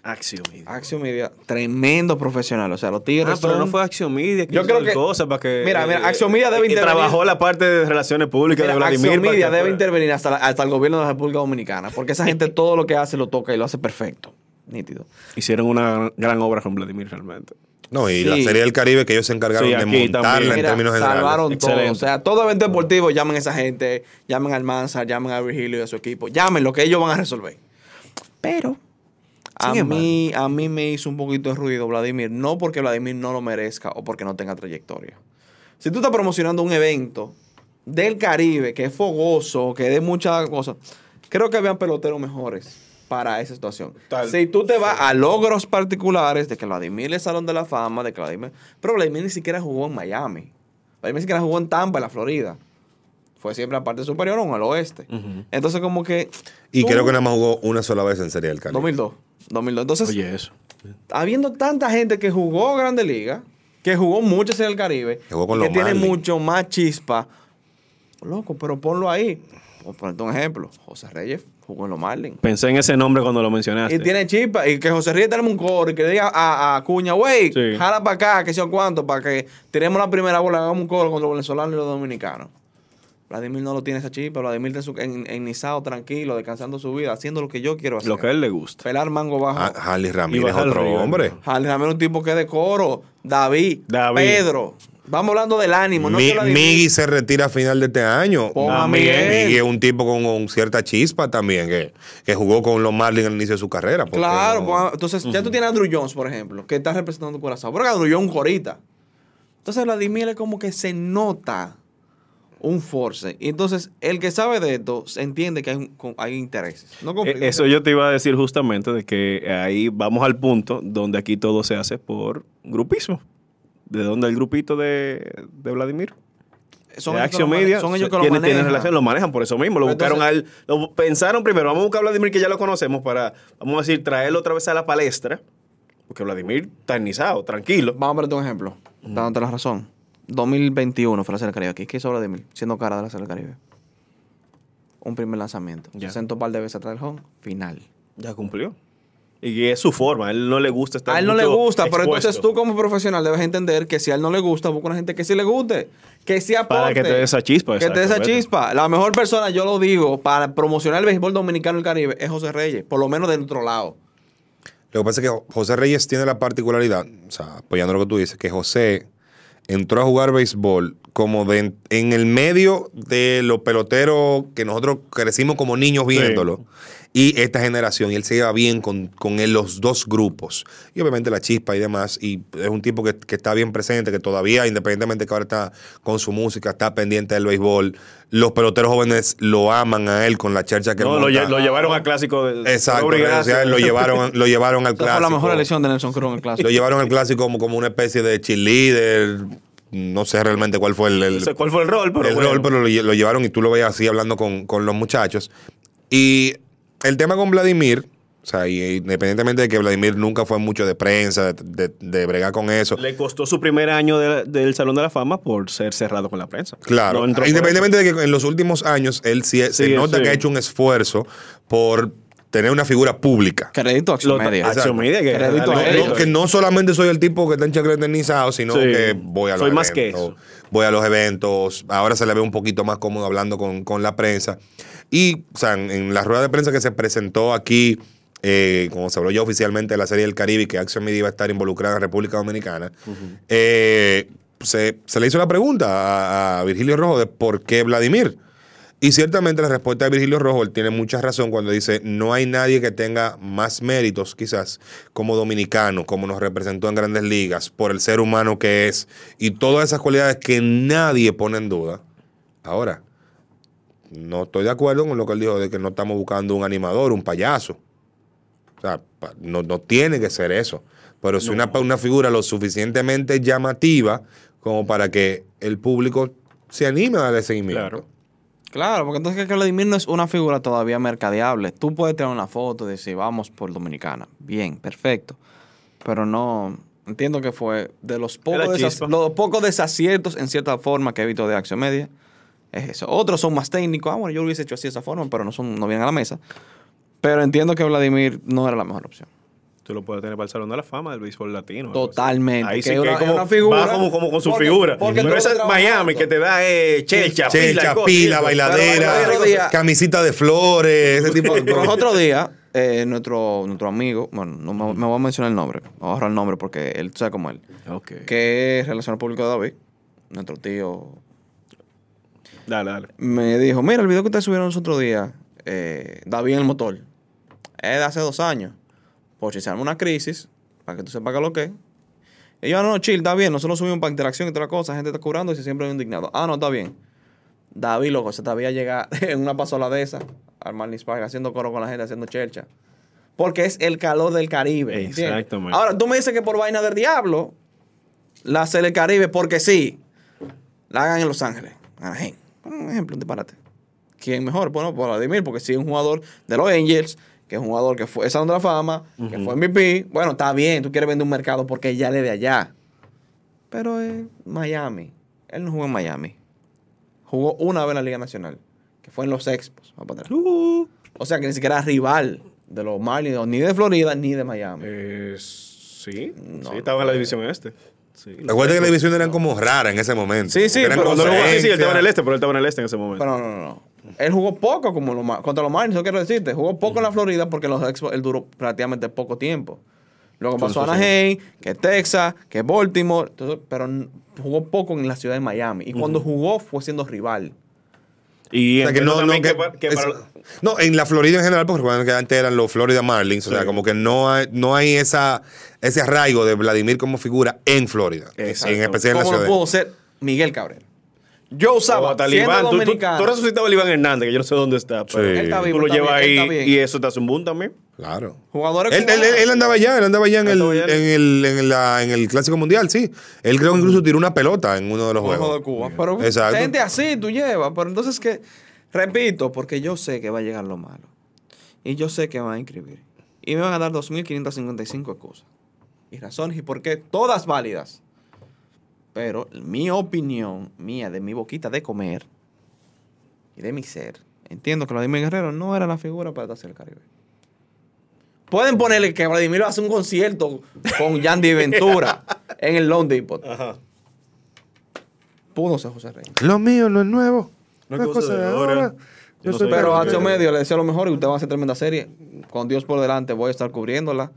Acción Media. Action Media, tremendo profesional. O sea, los tigres Ah, pero son- no fue Acción Media. que Yo hizo creo tal que- cosa para que. Mira, mira, eh, Acción Media debe y intervenir. trabajó la parte de relaciones públicas Mira, de Vladimir. Acción para Media debe fuera. intervenir hasta, la- hasta el gobierno de la República Dominicana, porque esa gente todo lo que hace lo toca y lo hace perfecto. Nítido. Hicieron una gran obra con Vladimir realmente. No, y Sí. la Serie del Caribe que ellos se encargaron Sí, de montarla también. en Mira, términos generales. salvaron todo. O sea, todo evento deportivo, llamen a esa gente, llamen al Mansa, llamen a Virgilio y a su equipo, llamen lo que ellos van a resolver. Pero a mí, a mí me hizo un poquito de ruido Vladimir, no porque Vladimir no lo merezca o porque no tenga trayectoria. Si tú estás promocionando un evento del Caribe que es fogoso, que dé muchas cosas, creo que habían peloteros mejores para esa situación. Tal- si tú te vas a logros particulares de que Vladimir es Salón de la Fama, de que Vladimir... Pero Vladimir ni siquiera jugó en Miami. Vladimir ni siquiera jugó en Tampa, en la Florida. Fue siempre a la parte superior o en el oeste. Entonces como que... Y tú- creo que nada más jugó una sola vez en Serie del Caribe. 2002. 2002. Entonces, Oye, eso. habiendo tanta gente que jugó Grande Liga, que jugó muchos en el Caribe, Que jugó con que los tiene mucho más chispa, loco, pero ponlo ahí. Por ponerte un ejemplo, José Reyes jugó en los Marlins. Pensé en ese nombre cuando lo mencionaste. Y tiene chispa, y que José Reyes tenemos un coro y que le diga a, a Cuña, wey, Sí. jala para acá, que yo cuánto, para que tiremos la primera bola, hagamos un coro con los venezolanos y los dominicanos. Vladimir no lo tiene esa chispa. Vladimir está en, su- en, en Nizao, tranquilo, descansando su vida, haciendo lo que yo quiero hacer. Lo que a él le gusta. Pelar mango bajo. Ha- Harley Ramírez, el otro río, hombre. Harley Ramírez es un tipo que es de coro. David, David. Pedro. Vamos hablando del ánimo. No Mi- Miggy se retira a final de este año. Pon a También. Miguel. Miggy es un tipo con, con cierta chispa también, que, que jugó con los Marlins al inicio de su carrera. ¿por qué Claro, no? pues, entonces ya tú tienes a Andrew Jones, por ejemplo, que está representando tu corazón. Porque Andrew Jones corita. Entonces Vladimir es como que se nota un force. Y entonces el que sabe de esto se entiende que hay, un- con- hay intereses. No Eh. Eso yo te iba a decir justamente de que ahí vamos al punto donde aquí todo se hace por grupismo. ¿De dónde el grupito de, de Vladimir? son de ellos que lo Media. Son ellos que lo tienen, tienen manejan. relación, lo manejan por eso mismo. Lo buscaron a él. Lo pensaron primero, vamos a buscar a Vladimir que ya lo conocemos para, vamos a decir, traerlo otra vez a la palestra. Porque Vladimir está enizado, tranquilo. Vamos a ponerte un ejemplo, dándote la razón. 2021 fue la Serie del Caribe aquí. ¿Qué hizo Vladimir? Siendo cara de la Serie del Caribe. Un primer lanzamiento. Ya. Se sentó un par de veces atrás del home. Final. Ya cumplió. Y es su forma, a él no le gusta estar A él no le gusta, pero entonces tú como profesional debes entender que si a él no le gusta, busca una gente que sí le guste, que sí aporte. Para que te dé esa chispa, Que te dé esa chispa. La mejor persona, yo lo digo, para promocionar el béisbol dominicano y el Caribe es José Reyes, por lo menos de nuestro lado. Lo que pasa es que José Reyes tiene la particularidad, o sea, apoyando lo que tú dices, que José entró a jugar béisbol como de en, el medio de los peloteros que nosotros crecimos como niños viéndolo. Y esta generación, y él se lleva bien con, con él, los dos grupos. Y obviamente la chispa y demás. Y es un tipo que, que está bien presente, que todavía, independientemente que ahora está con su música, está pendiente del béisbol. Los peloteros jóvenes lo aman a él con la chercha que No, él lo, lle- monta. lo llevaron al clásico de Exacto, o sea, lo llevaron, lo llevaron al clásico. fue la mejor elección de Nelson Cruz en el clásico. Lo llevaron al clásico como, como una especie de cheerleader. No sé realmente cuál fue el, el- No sé cuál fue el rol, pero el bueno. rol, pero lo, lle- lo llevaron y tú lo veías así hablando con, con los muchachos. Y el tema con Vladimir, o sea, y- independientemente de que Vladimir nunca fue mucho de prensa, de, de- de bregar con eso. Le costó su primer año de- del Salón de la Fama por ser cerrado con la prensa. Claro, No por independientemente de que en los últimos años él sí, se nota sí. que ha hecho un esfuerzo por tener una figura pública. Crédito a Acción Lo- Media. Action Media, que, Crédito a ellos. No, que no solamente soy el tipo que está en chacra eternizado, sino Sí. que voy a los Soy más eventos. que eso. Voy a los eventos. Ahora se le ve un poquito más cómodo hablando con, con la prensa. Y, o sea, en, en la rueda de prensa que se presentó aquí, eh, como se habló ya oficialmente de la Serie del Caribe y que Action Media iba a estar involucrada en República Dominicana, eh, se, se le hizo la pregunta a, a Virgilio Rojo de por qué Vladimir. Y ciertamente la respuesta de Virgilio Rojo, él tiene mucha razón cuando dice, no hay nadie que tenga más méritos quizás como dominicano, como nos representó en grandes ligas, por el ser humano que es, y todas esas cualidades que nadie pone en duda. Ahora, no estoy de acuerdo con lo que él dijo de que no estamos buscando un animador, un payaso. O sea, no, no tiene que ser eso. Pero si una, una figura lo suficientemente llamativa como para que el público se anime a darle seguimiento. Claro. Claro, porque entonces que Vladimir no es una figura todavía mercadeable. Tú puedes tener una foto y decir, vamos por Dominicana. Bien, perfecto. Pero no, entiendo que fue de los pocos, desas- los pocos desaciertos en cierta forma que he visto de Acción Media. Es eso. Otros son más técnicos. Ah, bueno, yo lo hubiese hecho así de esa forma, pero no, son, no vienen a la mesa. Pero entiendo que Vladimir no era la mejor opción. Tú lo puedes tener para el Salón de la Fama del béisbol latino. Totalmente, Ahí sí que que una- como, una figura. va como, como con su Porque- figura. porque Pero esa es Miami que te da eh, Checha, cosas, pila, bailadera, camisita de flores, ese tipo de Pero cosas. otro día, eh, nuestro, nuestro amigo, bueno, no me, me voy a mencionar el nombre, me voy a ahorrar el nombre porque él sabe como él, Ok. que es relacionado público de David, nuestro tío, Dale, dale. me dijo, mira, el video que ustedes subieron los otros días, eh, David en el motor, es de hace dos años, por si se arma una crisis, para que tú sepas qué es lo que es. Y yo, "Ah, no, no, chill, está bien, nosotros subimos para interacción y toda la cosa, gente está curando y se siempre indignado. Ah, no, está bien. David, loco, se te había llegado en una pasola de esa, al Marlins Park, haciendo coro con la gente, haciendo chercha. Porque es el calor del Caribe. Exactamente. Ahora, tú me dices que por vaina del diablo, la hace el Caribe, porque sí, la hagan en Los Ángeles. Anaheim. Un ejemplo, un disparate. ¿Quién mejor? Bueno, Vladimir, porque sí es un jugador de los Angels, que es un jugador que fue Salón de la Fama, que fue MVP. Bueno, está bien, tú quieres vender un mercado porque ya le de allá. Pero es Miami. Él no jugó en Miami. Jugó una vez en la Liga Nacional, que fue en los Expos. va para atrás. O sea que ni siquiera es rival de los Marlins, ni de Florida, ni de Miami. Eh, sí, No, sí, estaba en la división este. Sí, Recuerda que la división eran como raras en ese momento. Sí, sí, Eran pero jugó, sí, sí, él estaba en el este, pero él estaba en el este en ese momento. Pero no, no, no. Él jugó poco como contra los Marlins, eso quiero decirte. Jugó poco en la Florida porque en los Expos él duró prácticamente poco tiempo. Luego pasó a Anaheim, que Texas, que Baltimore, entonces, pero jugó poco en la ciudad de Miami. Y cuando jugó fue siendo rival. y O sea, que no, no, que- que, pa- que es- para- no, en la Florida en general, porque recuerden que antes eran los Florida Marlins, o sea, como que no hay, no hay esa, ese arraigo de Vladimir como figura en Florida. Exacto. En especial en la ciudad. pudo ser Miguel Cabrera. Yo usaba, Talibán, tú, tú, dominicano, tú resucitabas a Iván Hernández, que yo no sé dónde está. Pero Sí. Él está Tú vivo, lo está llevas ahí y eso te hace un boom también. Claro. jugadores Él, él- él andaba allá, él andaba allá en el, allá. en el, en, la- en el Clásico Mundial, sí. Él creo que incluso tiró una pelota en uno de los Juego juegos. de Cuba. Pero Exacto. gente así tú llevas. Pero entonces que, repito, porque yo sé que va a llegar lo malo. Y yo sé que van a inscribir. Y me van a dar 2.555 excusas. Y razones y por qué, todas válidas. Pero mi opinión, mía, de mi boquita de comer y de mi ser, entiendo que Vladimir Guerrero no era la figura para hacer el Caribe. Pueden ponerle que Vladimir hace un concierto con Yandy Ventura en el Lone Depot. Ajá. Pudo ser José Reyes. Lo mío no es nuevo. No es cosa de ahora. Yo no soy Pero Acción Medio le deseo lo mejor y usted va a hacer tremenda serie. Con Dios por delante voy a estar cubriéndola.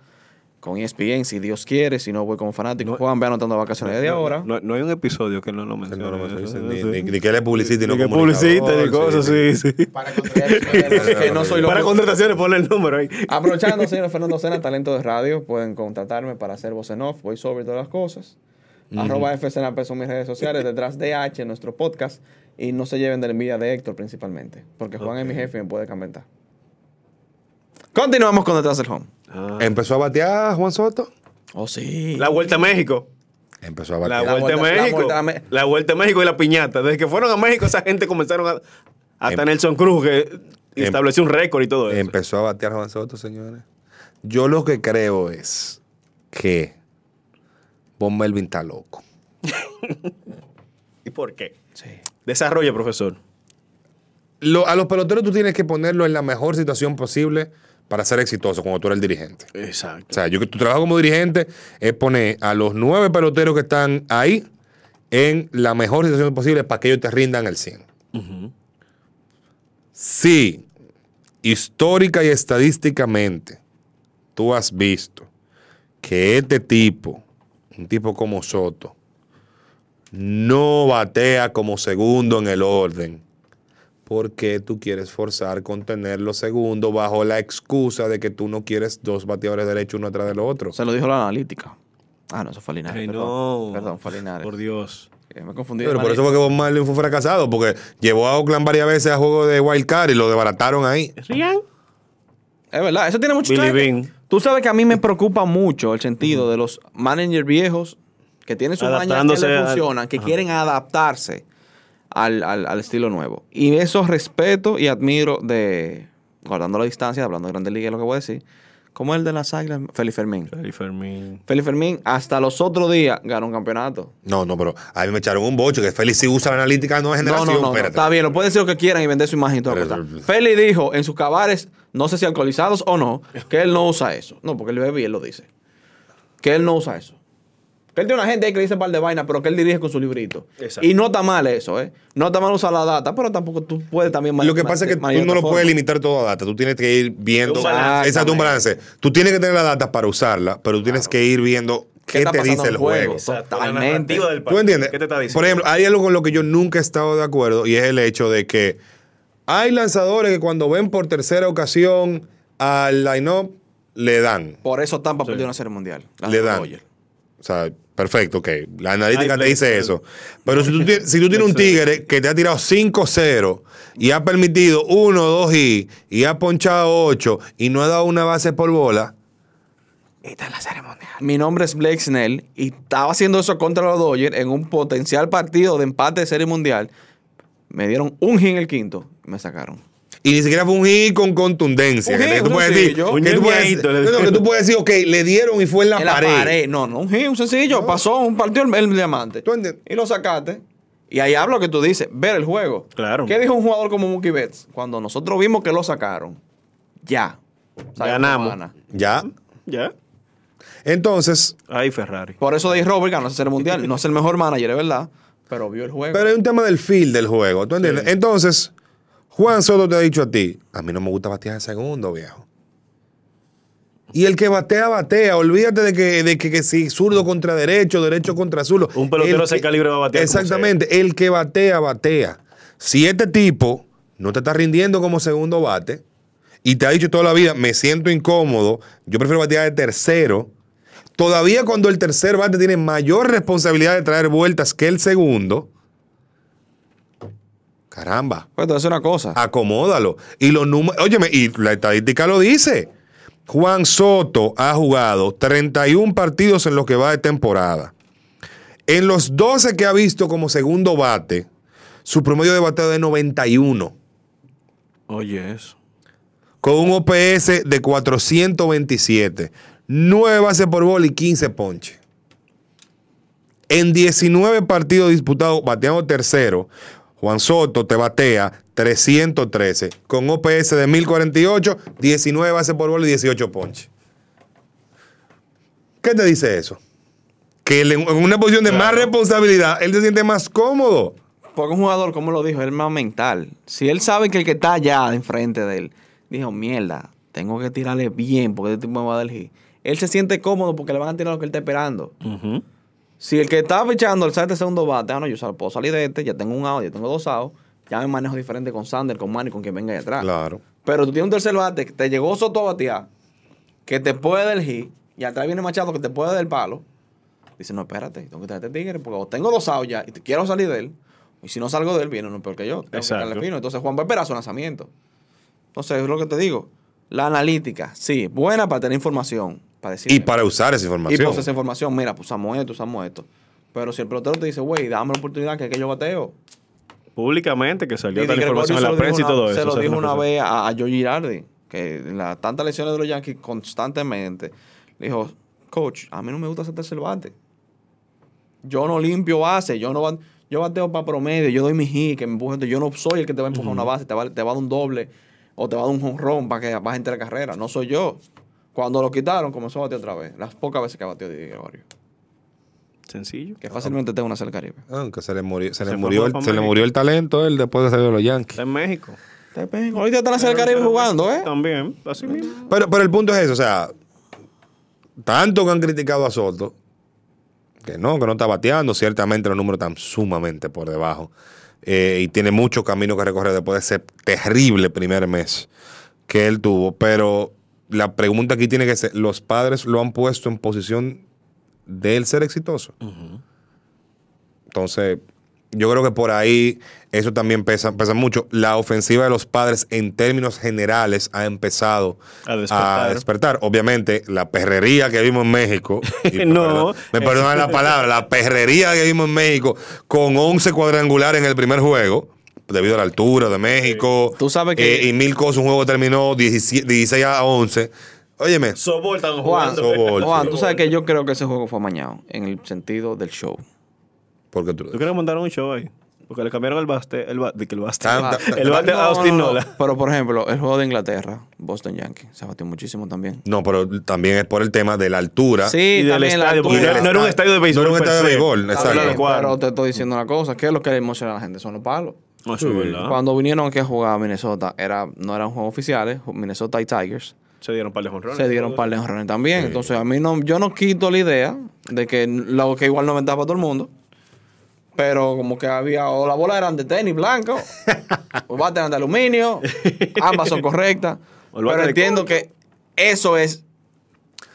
Con ESPN, si Dios quiere. Si no, voy como fanático. Juan, ve anotando vacaciones de ahora. No, no hay un episodio que no lo No, mencione. no, no, no, Eso, ni, ni- ni que le publicite, Ni no que publicita ni cosas, sí, sí. Para que no soy Para loco. contrataciones, ponle el número ahí. Aprovechando, señor Fernando Sena, talento de radio, pueden contactarme para hacer voz en off, voy sobre todas las cosas. Arroba FCNP son mis redes sociales, detrás de H, nuestro podcast. Y no se lleven de la envidia de Héctor principalmente, porque Juan es mi jefe y me puede comentar. Continuamos con Detrás del Home. Empezó a batear Juan Soto. Oh, sí. La Vuelta a México. Empezó a La, batear. Vuelta, vuelta- a la México. vuelta a La Vuelta a México y la piñata. Desde que fueron a México, esa gente comenzaron a. Hasta Em- Nelson Cruz, que estableció un récord y todo eso. Empezó a batear Juan Soto, señores. Yo lo que creo es que Von Melvin está loco. ¿Y por qué? Sí. Desarrolla, profesor. Lo- a los peloteros tú tienes que ponerlo en la mejor situación posible para ser exitoso cuando tú eres el dirigente. Exacto. O sea, yo que tu trabajo como dirigente es poner a los nueve peloteros que están ahí en la mejor situación posible para que ellos te rindan el 100. Si histórica y estadísticamente tú has visto que este tipo, un tipo como Soto, no batea como segundo en el orden, ¿por qué tú quieres forzar con tenerlo segundo bajo la excusa de que tú no quieres dos bateadores derechos uno atrás del otro? Se lo dijo la analítica. Ah, no, eso fue Linares. Ay, perdón. no. Perdón, fue Linares. Por Dios. Me confundí. Pero por eso fue que Bob Marlin fue fracasado, porque llevó a Oakland varias veces a juego de Wild Card y lo desbarataron ahí. Rian. Es verdad, eso tiene mucho Billy que. Tú sabes que a mí me preocupa mucho el sentido de los managers viejos que tienen sus mañas que funcionan, que quieren adaptarse al, al- al estilo nuevo. Y eso respeto y admiro de, guardando la distancia, hablando de Grandes Ligas, lo que voy a decir, como el de las Águilas, Félix Fermín. Felipe Fermín. Félix Fermín hasta los otros días ganó un campeonato. No, no, pero a mí me echaron un bocho que Félix sí usa la analítica de nueva No, generación. no, no, no, espérate. está bien, lo pueden decir lo que quieran y vender su imagen y todo. Pero- Félix dijo en sus cabares, no sé si alcoholizados o no, que él no usa eso. No, porque él bebe y él lo dice. Que él no usa eso. Que él tiene una gente ahí que le dice un par de vainas, pero que él dirige con su librito. Exacto. Y no está mal eso, ¿eh? No está mal usar la data, pero tampoco tú puedes también... Lo que pasa es que tú no lo puedes limitar todo a data. Tú tienes que ir viendo. Exacto, un balance. Tú tienes que tener la data para usarla, pero tú tienes que ir viendo ¿Qué qué, te dice el juego? juego. La Totalmente. del ¿Tú entiendes? ¿Qué te está diciendo? Por ejemplo, hay algo con lo que yo nunca he estado de acuerdo y es el hecho de que hay lanzadores que cuando ven por tercera ocasión al line-up, le dan. Por eso Tampa perdió una serie mundial. Le dan. Dodgers. O sea, perfecto, ok. La analítica te dice eso. Pero si tú, tienes, si tú tienes un tigre que te ha tirado 5-0 y ha permitido 1, 2 y, y ha ponchado 8 y no ha dado una base por bola, Mi nombre es Blake Snell y estaba haciendo eso contra los Dodgers en un potencial partido de empate de serie mundial. Me dieron un hit en el quinto y me sacaron. Y ni siquiera fue un hit con contundencia. Un que, hit, tú un puedes decir, que, tú Un puedes, no, no, que tú puedes decir, ok, le dieron y fue en la, en la pared. pared. No, no, un hit, un sencillo. Pasó, un partido el, el diamante. ¿Tú entiendes? Y lo sacaste. Y ahí hablo que tú dices, ver el juego. Claro. ¿Qué dijo un jugador como Mookie Betts? Cuando nosotros vimos que lo sacaron, ya. Ganamos. Ya. ¿Ya? Entonces, Ay, Ferrari. Por eso Dave Robert ganó ese mundial. No es el mejor manager, es verdad. Pero vio el juego. pero hay un tema del feel del juego, ¿tú entiendes? Entonces, Juan Soto te ha dicho a ti, a mí no me gusta batear en segundo, viejo. Y el que batea, batea. Olvídate de que, de que, que si zurdo contra derecho, derecho contra zurdo. Un pelotero El de ese calibre va a batear Exactamente. El que batea, batea. Si este tipo no te está rindiendo como segundo bate y te ha dicho toda la vida, me siento incómodo, yo prefiero batear de tercero. Todavía cuando el tercer bate tiene mayor responsabilidad de traer vueltas que el segundo, caramba, Pues decir una cosa. acomódalo. Y los números, óyeme, y la estadística lo dice. Juan Soto ha jugado 31 partidos en lo que va de temporada. En los 12 que ha visto como segundo bate, su promedio de bateo es de 91, Oye, eso. con un OPS de 427, 9 bases por bola y 15 ponches. En 19 partidos disputados bateando tercero, Juan Soto te batea 313 con OPS de 1048, 19 bases por bola y 18 ponches. ¿Qué te dice eso? Que en una posición de más responsabilidad, él se siente más cómodo. Porque un jugador, como lo dijo, es más mental. Si él sabe que el que está allá enfrente de él, dijo, mierda, tengo que tirarle bien porque este tipo me va a dar el hit. Él se siente cómodo porque le van a tirar lo que él está esperando. Ujú. Si el que está fichando el sale de segundo bate, ah, no, yo sal- puedo salir de este, ya tengo un out, ya tengo dos outs, ya me manejo diferente con Sander, con Manny, con quien venga ahí atrás. Claro. Pero tú tienes un tercer bate que te llegó Soto a batear, que te puede dar el hit, y atrás viene Machado que te puede dar el palo. Dice, no, espérate, tengo que traerte tigre, porque o tengo dos outs ya y te quiero salir de él, y si no salgo de él, viene uno peor que yo. Tengo que Exacto. darle fino. Entonces Juan va a esperar su lanzamiento. Entonces, es lo que te digo. La analítica, sí, buena para tener información, para decir. Y para usar esa Y información. pues esa información, mira, pues usamos esto, usamos esto. Pero si el pelotero te dice, güey, dame la oportunidad que, es que yo bateo. Públicamente que salió Y tal información en la prensa y todo una- eso. Se lo dijo una vez a, a Joe Girardi, que en las tantas lesiones de los Yankees constantemente, le dijo, coach, a mí no me gusta hacer tercer bate. Yo no limpio base, yo no yo bateo para promedio, yo doy mi hit, que me empuje, yo no soy el que te va a empujar una base, te va, te va a dar un doble o te va a dar un jonrón para que baje entre la carrera, no soy yo. Cuando lo quitaron, comenzó a batear otra vez, las pocas veces que batió Di Gregorio, Sencillo. que fácilmente tengo una hacer Caribe. Aunque se le murió, se le Se murió, el, se le México. murió el talento él después de salir de los Yankees. Está en México. Ahorita están en hacer el Caribe jugando, ¿eh? También, así mismo. Pero, pero el punto es eso, o sea, tanto que han criticado a Soto, que no, que no está bateando, ciertamente los números están sumamente por debajo. eh, y tiene mucho camino que recorrer después de ese terrible primer mes que él tuvo. Pero la pregunta aquí tiene que ser, ¿los padres lo han puesto en posición de él ser exitoso? Entonces, yo creo que por ahí eso también pesa, pesa mucho. La ofensiva de los padres en términos generales ha empezado A despertar. despertar. Obviamente, la perrería que vimos en México, y No, me eso- perdonan la palabra, la perrería que vimos en México con 11 cuadrangulares en el primer juego, debido a la altura de México. Tú sabes que- eh, y mil cosas, un juego terminó 17 16 a 11. Óyeme, Sobol están Juan. Sobol, Juan, tú sabes que yo creo que ese juego fue amañado en el sentido del show. porque tú ¿Tú crees que montaron un show ahí? Porque le cambiaron el baste, el ba- de que el baste. Tan- el bate a Austin No, no, Nola. Pero por ejemplo, el juego de Inglaterra, Boston Yankees, se batió muchísimo también. No, pero también es por el tema de la altura. Sí, Y del estadio, porque no, era un estadio de béisbol. No era un estadio de béisbol, exacto. Pero, te estoy diciendo una cosa, ¿qué es lo que le emociona a la gente? Son los palos. No, eso es verdad. Cuando vinieron aquí a jugar a Minnesota, era, no eran juegos oficiales, Minnesota y Tigers, Se dieron un par de jonrones. se dieron un par de jonrones también. Entonces, a mí no, yo no quito la idea de que lo que igual no ventaja para todo el mundo. Pero como que había, o la bola eran de tenis blanco, o bate eran de aluminio, ambas son correctas. Pero entiendo que eso es,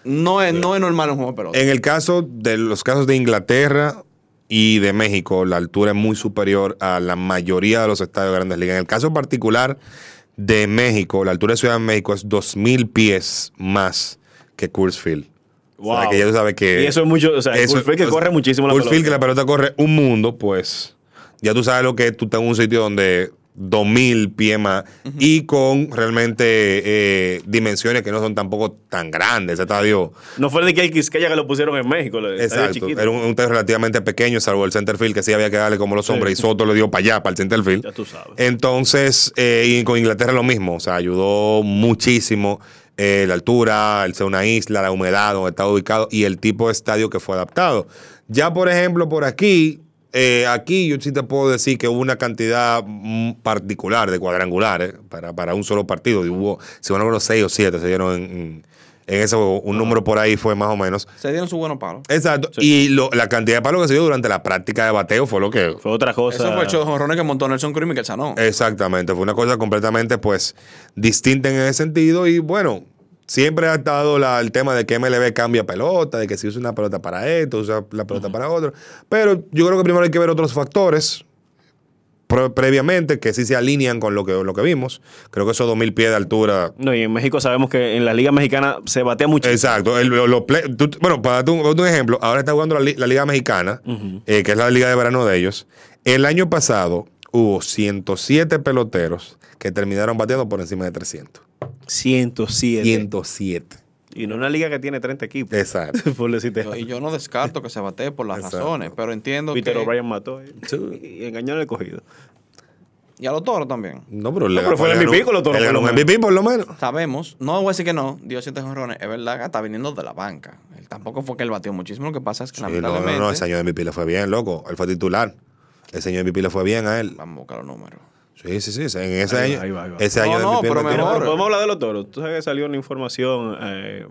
no es, no es normal un juego de pelota. En el caso de los casos de Inglaterra y de México, la altura es muy superior a la mayoría de los estadios de grandes ligas. En el caso particular de México, la altura de Ciudad de México es 2.000 pies más que Coors Field. O sea, Wow. que ya tú sabes que... Y eso es mucho, o sea, Coors Field que corre muchísimo la Coors Field pelota. que la pelota corre un mundo, pues ya tú sabes lo que es tú estás en un sitio donde 2000 pies más y con realmente eh, dimensiones que no son tampoco tan grandes. Ese estadio No fue de que el Quisqueya que lo pusieron en México. El Exacto. Era un, un estadio relativamente pequeño, salvo el centerfield, que sí había que darle como los hombres, y Soto le dio para allá, para el centerfield. Ya tú sabes. Entonces, eh, y con Inglaterra lo mismo, o sea, ayudó muchísimo eh, la altura, el ser una isla, la humedad donde está ubicado y el tipo de estadio que fue adaptado. Ya, por ejemplo, por aquí, eh, aquí yo sí te puedo decir que hubo una cantidad mm, particular de cuadrangulares para, para un solo partido. Y hubo, si no recuerdo, seis o siete se dieron en, en- juego. Un número por ahí fue más o menos. Se dieron su buenos palos. Exacto. Y lo- la cantidad de palos que se dio durante la práctica de bateo fue lo que Fue otra cosa. Eso fue el jonrones que montó Nelson Cruz y Miguel Sanó. Exactamente, fue una cosa completamente pues distinta en ese sentido y bueno, siempre ha estado la- el tema de que MLB cambia pelota, de que si usa una pelota para esto, usa la pelota para otro, pero yo creo que primero hay que ver otros factores pre- previamente que sí se alinean con lo que, lo que vimos. Creo que esos 2000 pies de altura No, y en México sabemos que en la Liga Mexicana se batea mucho. Exacto. El- lo- lo play- tú- bueno, para darte un, ejemplo, ahora está jugando la Liga Mexicana, eh, que es la liga de verano de ellos. El año pasado hubo 107 peloteros que terminaron bateando por encima de 300. 107. 107. Y no una liga que tiene 30 equipos. Exacto. por decirte. Yo- Y yo no descarto que se batee por las Exacto. razones, pero entiendo Peter que... O'Brien mató eh, y engañó al escogido. Y a los toros también. No, pero, le No, pero fue el MVP con los toros, Él ganó MVP por lo menos. Sabemos, no voy a decir que no, dio siete jonrones, es verdad que está viniendo de la banca. Él tampoco fue que él batió muchísimo, lo que pasa es que Sí, no, no, lamentablemente... no, ese año de MVP le fue bien, loco. Él fue titular. Ese año de MVP le fue bien a él. Vamos a buscar los números. Sí, sí, sí. En ese Ahí año, ahí va, ahí va. ese No, año de no, pero mejor. Pero podemos hablar de los toros. Tú sabes que salió una información eh,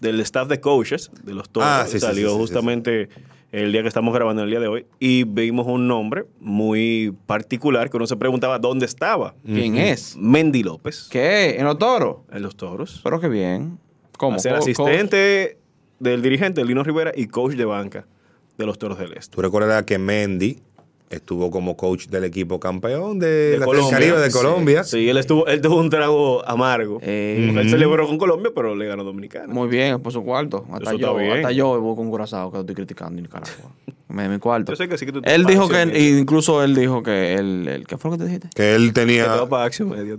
del staff de coaches de los toros. Ah, sí, sí, salió sí, sí, sí, justamente el día que estamos grabando el día de hoy. Y vimos un nombre muy particular que uno se preguntaba dónde estaba. ¿Quién es? Mendy López. ¿Qué? ¿En los toros? En los toros. Pero qué bien. ¿Cómo? A ser asistente del dirigente Lino Rivera y coach de banca de los toros del este. Tú recordarás que Mendy estuvo como coach del equipo campeón de, De la Colombia. Caribe de. Colombia. Sí, él estuvo, él tuvo un trago amargo. Eh, Porque Él celebró con Colombia, pero le ganó Dominicana. Muy bien, por su cuarto. Hasta Eso yo, hasta yo voy con curazao que lo estoy criticando en Nicaragua. Me mi cuarto. Yo sé que sí que tú te Él dijo que, incluso él dijo que él, él- ¿qué fue lo que te dijiste? Que él Que te tenía. va para acción medio.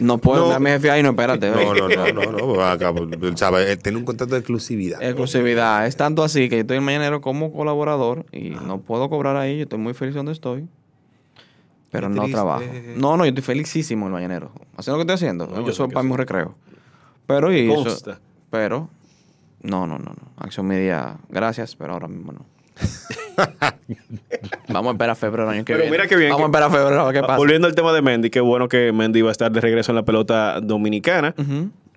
No puedo, No. jefe ahí, no, espérate. No, no, no, no, no. pues, acá, pues, ¿sabes? Él tiene un contrato de exclusividad. Exclusividad. Es tanto así que yo estoy en Mañanero como colaborador y no puedo cobrar ahí. Yo estoy muy feliz donde estoy. Pero Qué no triste. trabajo. No, no, yo estoy felicísimo en Mañanero. Haciendo lo que estoy haciendo. No, yo soy para mi recreo. Pero y eso-. Pero, no, no, no, no. Acción Media, gracias, pero ahora mismo no. Vamos a esperar febrero del año que Pero viene. mira qué bien Vamos que- a esperar febrero a ver qué pasa. Volviendo al tema de Mendy, qué bueno que Mendy va a estar de regreso en la pelota dominicana.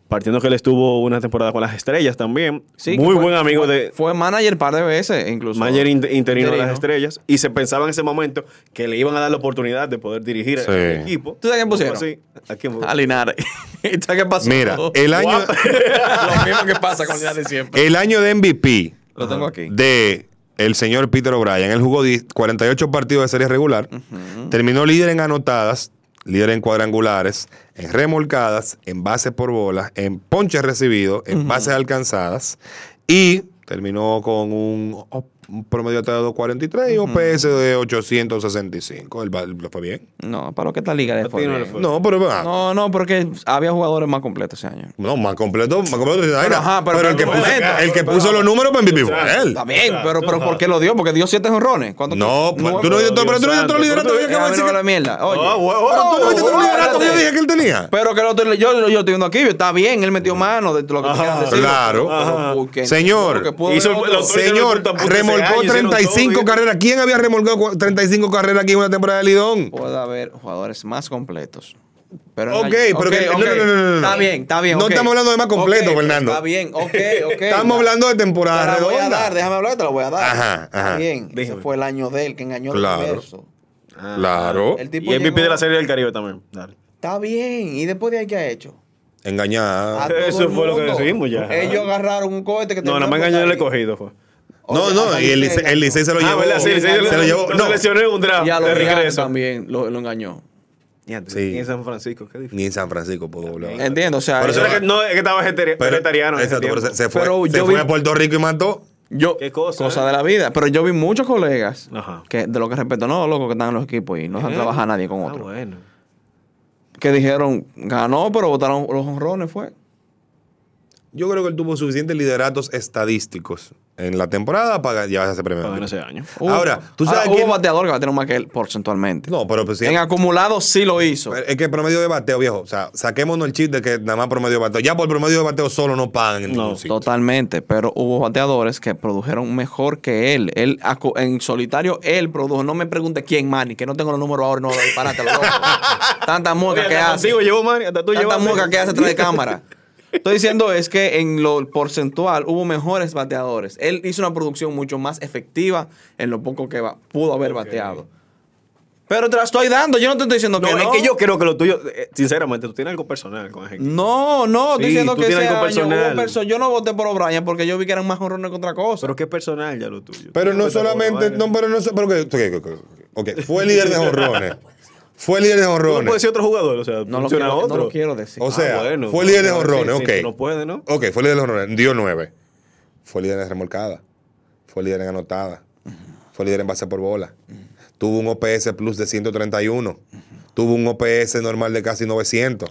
Partiendo que él estuvo una temporada con las estrellas también. Sí, Muy fue- buen amigo fue- de Fue manager un par de veces, incluso. manager in- interino de las estrellas. Y se pensaba en ese momento que le iban a dar la oportunidad de poder dirigir Sí. el equipo. ¿Tú sabes quién pusieron? Sí. ¿A quién A Linares. ¿Y sabes qué pasó? Mira, el año, Lo mismo que pasa con Linares siempre. el año de MVP Lo tengo aquí. de el señor Peter O'Brien. Él jugó 10 48 partidos de serie regular. Terminó líder en anotadas, líder en cuadrangulares, en remolcadas, en bases por bolas, en ponches recibidos, en bases alcanzadas y terminó con un, un promedio de 243 y OPS de 865. Él va- le fue bien. No, para lo que esta liga le fue no bien. le fue. No, pero ah, No, no, porque había jugadores más completos ese año. no, más completo, más completo. Pero, ajá, pero- el que, pero- puso, pero- el que pero- puso los números para MVP fue él. Está bien, pero, pero ¿por qué lo dio? Porque dio siete jonrones. ¿Cuándo No, tú- tú no pero- pero tú no viste los lideratos que acabo a de decir. Pero tú no viste los oh, lideratos que yo espérate. dije que él tenía. Pero que lo estoy- yo, yo estoy viendo aquí, está bien, él metió mano de lo que tú quieras decir. claro. Pero. Señor, el- otro- Señor, remolcó año hicieron 35 todo, carreras. ¿Quién había remolcado cu- 35 carreras aquí en una temporada de Lidón? Puede haber jugadores más completos. Pero Ok, pero que- no, ok. no, no, no, no. Está bien, está bien. No estamos hablando de más completo, Ok, Fernando. Está bien, ok, ok. Estamos hablando de temporada Te la voy a redonda. dar, déjame hablar, te la voy a dar. Ajá, ajá. Está bien, ese fue el año de él que engañó Claro. al universo. Claro. El tipo Y MVP llegó- de la Serie del Caribe también. Dale. Está bien, ¿y después de ahí qué ha hecho? Engañar. Eso el fue lo que decimos ya. Ellos agarraron un cohete que No, me que engañó el escogido. Fue. No, Oye, no, y el Licey Licey- el Licey se lo Ah, llevó. ¿verdad? Sí, sí, se lo llevó. No, seleccionó en un draft Y a de los Giants regreso. también lo, lo engañó. Sí. Y en San Francisco, qué difícil. ni en San Francisco pudo volver. Entiendo, o sea, Por Eso era que, no, es que estaba Pero- vegetariano. en ese Exacto, pero tiempo. se, se fue, Pero se yo fue vi- a Puerto Rico y mató. yo, Qué cosa, cosa ¿eh? de la vida. Pero yo vi muchos colegas Ajá. que de lo que respeto, no, loco, que están en los equipos y no dejan Eh. trabajar nadie con Ah, otro. bueno. Que dijeron, ganó, pero votaron los honrones, fue. Yo creo que él tuvo suficientes lideratos estadísticos en la temporada para llevarse ese premio. Pagan ese año. Ahora, tú sabes Ahora, quién- hubo bateador que batearon más que él porcentualmente. No, pero pues sí. En acumulado sí lo hizo. Pero Es que el promedio de bateo, viejo. O sea, saquémonos el chip de que nada más promedio de bateo. Ya por promedio de bateo solo no pagan en No. Totalmente, pero hubo bateadores que produjeron mejor que él. Él en solitario él produjo. No me pregunte quién, Manny, que no tengo los números ahora, no lo disparate los. Tanta mueca que hace. Contigo llevo Manny, hasta tú Tanta llevas. mueca que hace atrás de cámara. Estoy diciendo es que en lo porcentual hubo mejores bateadores. Él hizo una producción mucho más efectiva en lo poco que va- pudo haber bateado. Pero te la estoy dando, yo no te estoy diciendo No, que no. es que yo creo que lo tuyo, eh, sinceramente, tú tienes algo personal con ese. No, no, estoy Sí, diciendo que ese tienes algo año hubo personal. perso- Yo no voté por O'Brien porque yo vi que eran más honrones que otra cosa. Pero qué personal ya lo tuyo. Pero no solamente, no, pero no, pero que, ok, ok, ok, ok. fue líder de jonrones. Fue líder de Tú no jonrones. decir otro jugador, o sea, no, lo quiero, otro. no lo quiero decir. O sea, Ah, bueno, fue líder de sí, ok. tú no puedes, ¿no? Ok, fue líder de jonrones, dio nueve. Fue líder en remolcada. Fue líder en anotada. Fue líder en base por bola. Tuvo un OPS plus de 131. Tuvo un OPS normal de casi 900.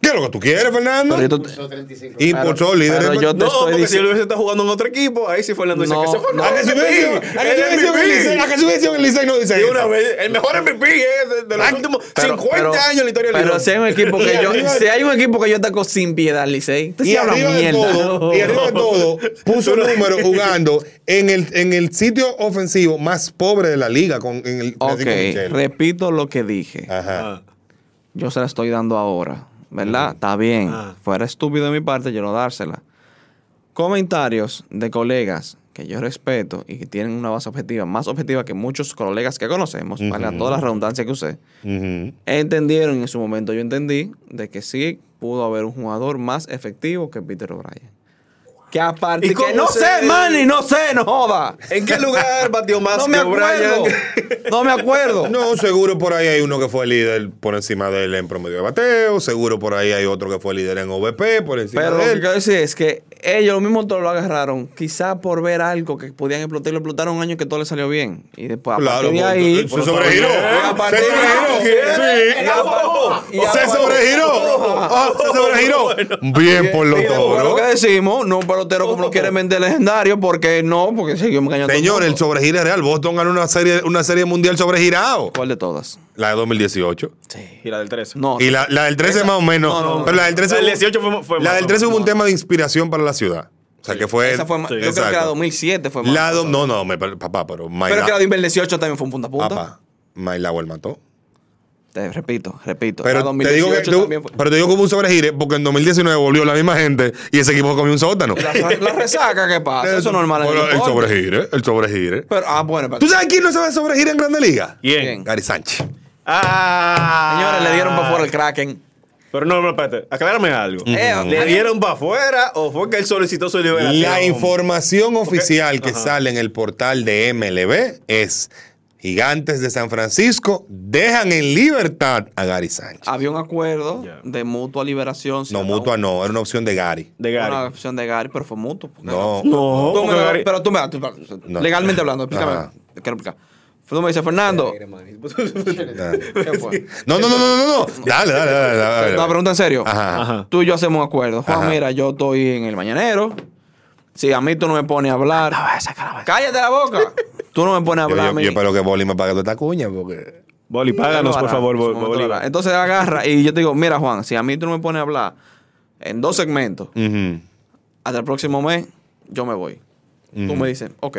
¿Qué es lo que tú quieres, Fernando? Pero yo te- Impulsó pero- líder pero yo te No, estoy porque si diciendo. él hubiese estado jugando en otro equipo, ahí sí Fernando dice No, que se fue. no. ¿A que a que su el. Licey- no dice una eso? vez, el mejor MVP es de, de los últimos 50 años en la historia del Pero si hay un equipo que yo, si hay un equipo que yo ataco sin piedad, Licey. Y arriba, de mierda. todo, y arriba de todo, puso números jugando en el, en el sitio ofensivo más pobre de la liga con en el Ok, repito lo que dije. Ajá. Ah, Yo se la estoy dando ahora, ¿verdad? Está bien. Ah. Fuera estúpido de mi parte yo no dársela. Comentarios de colegas que yo respeto y que tienen una base objetiva, más objetiva que muchos colegas que conocemos, valga toda la redundancia que usé, entendieron en su momento, yo entendí, de que sí pudo haber un jugador más efectivo que Peter O'Brien. Que aparte, ¿Y que no se- sé, Manny, no sé, no joda. ¿En qué lugar batió más No me que acuerdo. No me acuerdo. No, seguro por ahí hay uno que fue líder por encima de él en promedio de bateo. Seguro por ahí hay otro que fue líder en OVP por encima Pero lo de que él. quiero decir es que ellos lo mismo todo lo agarraron, quizá por ver algo que podían explotar, lo explotaron un año que todo les salió bien. Y después, a Claro, partir de ahí, se sobregiró. Se sobregiró. Se sobregiró. Bien por los después lo que toros. decimos, no un pelotero como lo quieren vender legendario, porque no, porque seguimos engañando. Señor, el es real. Boston ganó una serie, una serie mundial sobregirado. ¿Cuál de todas? La de 2018. Y la del 13. No. Y la, la del 13 más o menos. no, no, no. pero la del 13, La del 18 fue- fue La del ¿no? 13 hubo un tema de inspiración para la ciudad. O sea, que fue. Esa fue más- sí. yo creo que la Exacto. 2007 fue más. La do- no, no, me- papá, pero Mike pero que la La- de 2018 también fue un punta a punta. Papá, Mike Lauer mató. Te repito, repito. Pero te, digo que, 2018 tú- también fue- pero te digo que hubo un sobregire porque en 2019 volvió la misma gente y ese equipo comió un sótano. La, la resaca, ¿qué pasa? Eso es normal. en Bueno, el deporte. sobregire, el sobregire. Pero, ah, bueno, pero- ¿Tú sabes quién no sabe sobregire en Grande Liga? ¿Quién? Gary Sánchez. Ah. Señores, le dieron para fuera el Kraken. Pero no, no, espérate. Aclárame algo. Eh, ¿Le dieron para afuera o fue que él solicitó su liberación? La información oficial que sale en el portal de MLB es Gigantes de San Francisco dejan en libertad a Gary Sánchez. Había un acuerdo de mutua liberación. No, mutua no, era una opción de Gary. De Una Gary. opción de Gary, pero fue mutuo. No. No, Tú me- porque Gary- pero tú me tú- No. legalmente hablando, explícame. Ajá. Quiero explicar. Tú me dices, Fernando, Ya. ¿qué fue? No, no, no, no, no, no. Dale, dale, dale. dale, Una pregunta en serio. Ajá. Ajá. Tú y yo hacemos un acuerdo. Juan, Ajá. mira, yo estoy en el mañanero. Si a mí tú no me pones a hablar. Cállate la boca. Tú no me pones a Yo, hablar. a yo, mí. yo espero que Boli me pague toda esta cuña porque. Boli, páganos, por favor, Boli. Entonces agarra y yo te digo, mira Juan, si a mí tú no me pones a hablar en dos segmentos, hasta el próximo mes, yo me voy. Tú me dices, ok.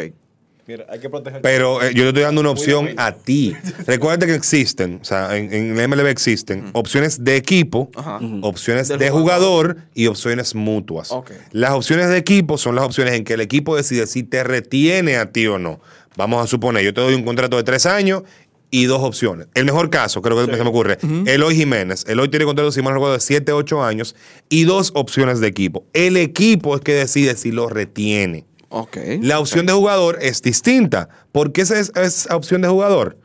Mira, hay que proteger. Pero eh, yo te estoy dando una opción a ti. Recuerda que existen, o sea, en, en el MLB existen opciones de equipo, Ajá. opciones Del de jugador. jugador y opciones mutuas. Las opciones de equipo son las opciones en que el equipo decide si te retiene a ti o no. Vamos a suponer, yo te doy un contrato de tres años y dos opciones. El mejor caso, creo que se me ocurre, Eloy Jiménez. Eloy tiene contrato, si mal no recuerdo, de 7, 8 años y dos opciones de equipo. El equipo es que decide si lo retiene. Ok. La opción de jugador es distinta. ¿Por qué esa es esa opción de jugador?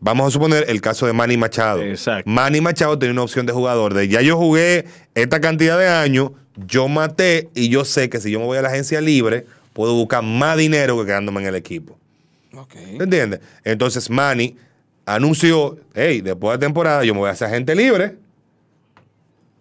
Vamos a suponer el caso de Manny Machado. Exacto. Manny Machado tiene una opción de jugador de ya yo jugué esta cantidad de años, yo maté y yo sé que si yo me voy a la agencia libre, puedo buscar más dinero que quedándome en el equipo. Ok. ¿Me entiendes? Entonces Manny anunció, hey, después de temporada yo me voy a hacer agente libre.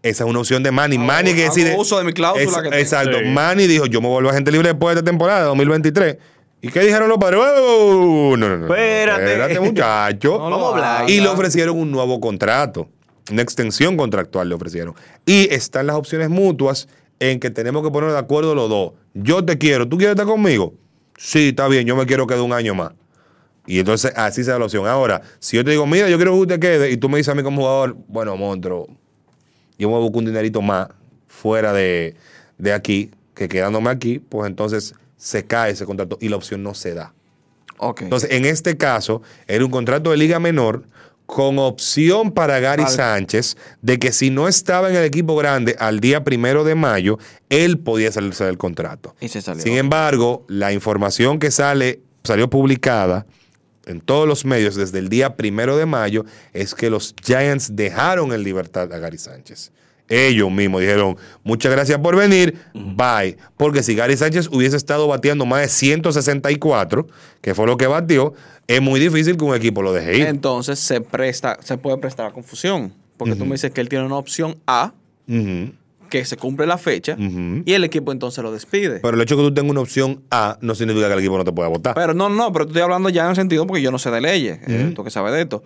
Esa es una opción de Manny. Hago- Manny que decide. uso de mi cláusula Es- que tengo. Exacto. Sí. Manny dijo: Yo me vuelvo agente libre después de esta temporada, 2023. ¿Y qué dijeron los padres? ¡Oh! No, no, no. no. Espérate. Espérate, muchacho. No a hablar. y le ofrecieron un nuevo contrato. Una extensión contractual le ofrecieron. Y están las opciones mutuas en que tenemos que ponernos de acuerdo los dos. Yo te quiero, ¿tú quieres estar conmigo? Sí, está bien, yo me quiero quedar un año más. Y entonces así se da la opción. Ahora, si yo te digo, mira, yo quiero que usted quede, y tú me dices a mí como jugador, bueno, monstruo, yo me busco un dinerito más fuera de, de aquí, que quedándome aquí, pues entonces se cae ese contrato y la opción no se da. Entonces, en este caso, era un contrato de liga menor con opción para Gary Vale. Sánchez de que si no estaba en el equipo grande al día primero de mayo, él podía salirse del contrato. Y se salió. Sin embargo, la información que sale, salió publicada en todos los medios desde el día primero de mayo es que los Giants dejaron en libertad a Gary Sánchez. Ellos mismos dijeron, muchas gracias por venir, bye. Porque si Gary Sánchez hubiese estado bateando más de 164, que fue lo que batió, es muy difícil que un equipo lo deje ir. Entonces se presta, se puede prestar a confusión. Porque tú me dices que él tiene una opción A. que se cumple la fecha, y el equipo entonces lo despide. Pero, Pero el hecho de que tú tengas una opción A no significa que el equipo no te pueda votar. no, no, pero estoy hablando ya en el sentido porque yo no sé de leyes. eh, tú que sabes de esto.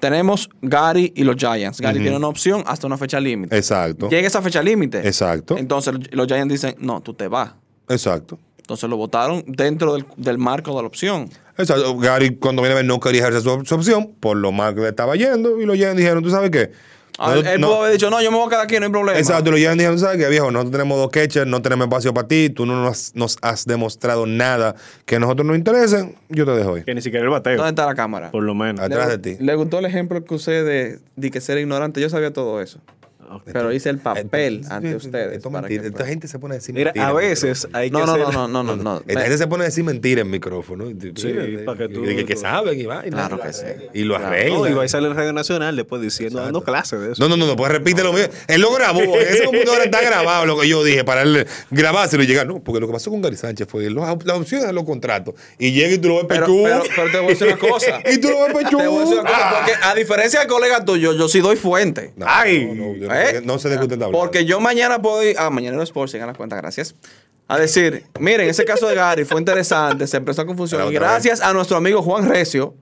Tenemos Gary y los Giants. Gary tiene una opción hasta una fecha límite. Exacto. Llega esa fecha límite. Exacto. Entonces los Giants dicen, no, tú te vas. Exacto. Entonces lo votaron dentro del, del marco de la opción. Exacto. Gary, cuando viene a ver, no quería ejercer su, su opción por lo mal que le estaba yendo. Y los Giants dijeron, ¿tú sabes qué? Ah, Nosotros- él no- pudo haber dicho, no, yo me voy a quedar aquí, no hay problema. Exacto, los Giants dijeron, ¿tú sabes qué, viejo? Nosotros tenemos dos catchers, no tenemos espacio para ti, tú no nos, nos has demostrado nada que a nosotros nos interese, yo te dejo ir. Que ni siquiera el bateo. ¿Dónde está la cámara? Por lo menos. Atrás le, de ti. Le gustó el ejemplo que usé de, de que ser ignorante. Yo sabía todo eso. Pero hice el papel ante ustedes. Esto es para mentira. que Esta gente se pone a decir Mira, mentiras a veces hay que No, no, hacer... no, no, no, no, no. Esta gente se pone a decir mentiras en micrófono. Sí, para que tú- Que, que saben y vaina. Claro que sí. Y lo arreglan. No, y va a salir en Radio Nacional después diciendo, dando clases de eso. No, no, no, no, pues repite lo mío. Él lo grabó. En ese computador está grabado lo que yo dije para él grabárselo y llegar. No, porque lo que pasó con Gary Sánchez fue las opciones de los contratos. Y llega y tú lo ves pechú. pero, pero te voy a decir una cosa. Y tú lo ves pechú. Te voy a decir una cosa. Porque a diferencia del colega tuyo, yo sí doy fuente. Ay. No, no, no, ¿Eh? no está hablando. Porque yo mañana puedo ir. Ah, mañana los Sports, sigan la cuenta, gracias. A decir, miren, ese caso de Gary fue interesante, se empezó a confusión. Y gracias a nuestro amigo Juan Recio,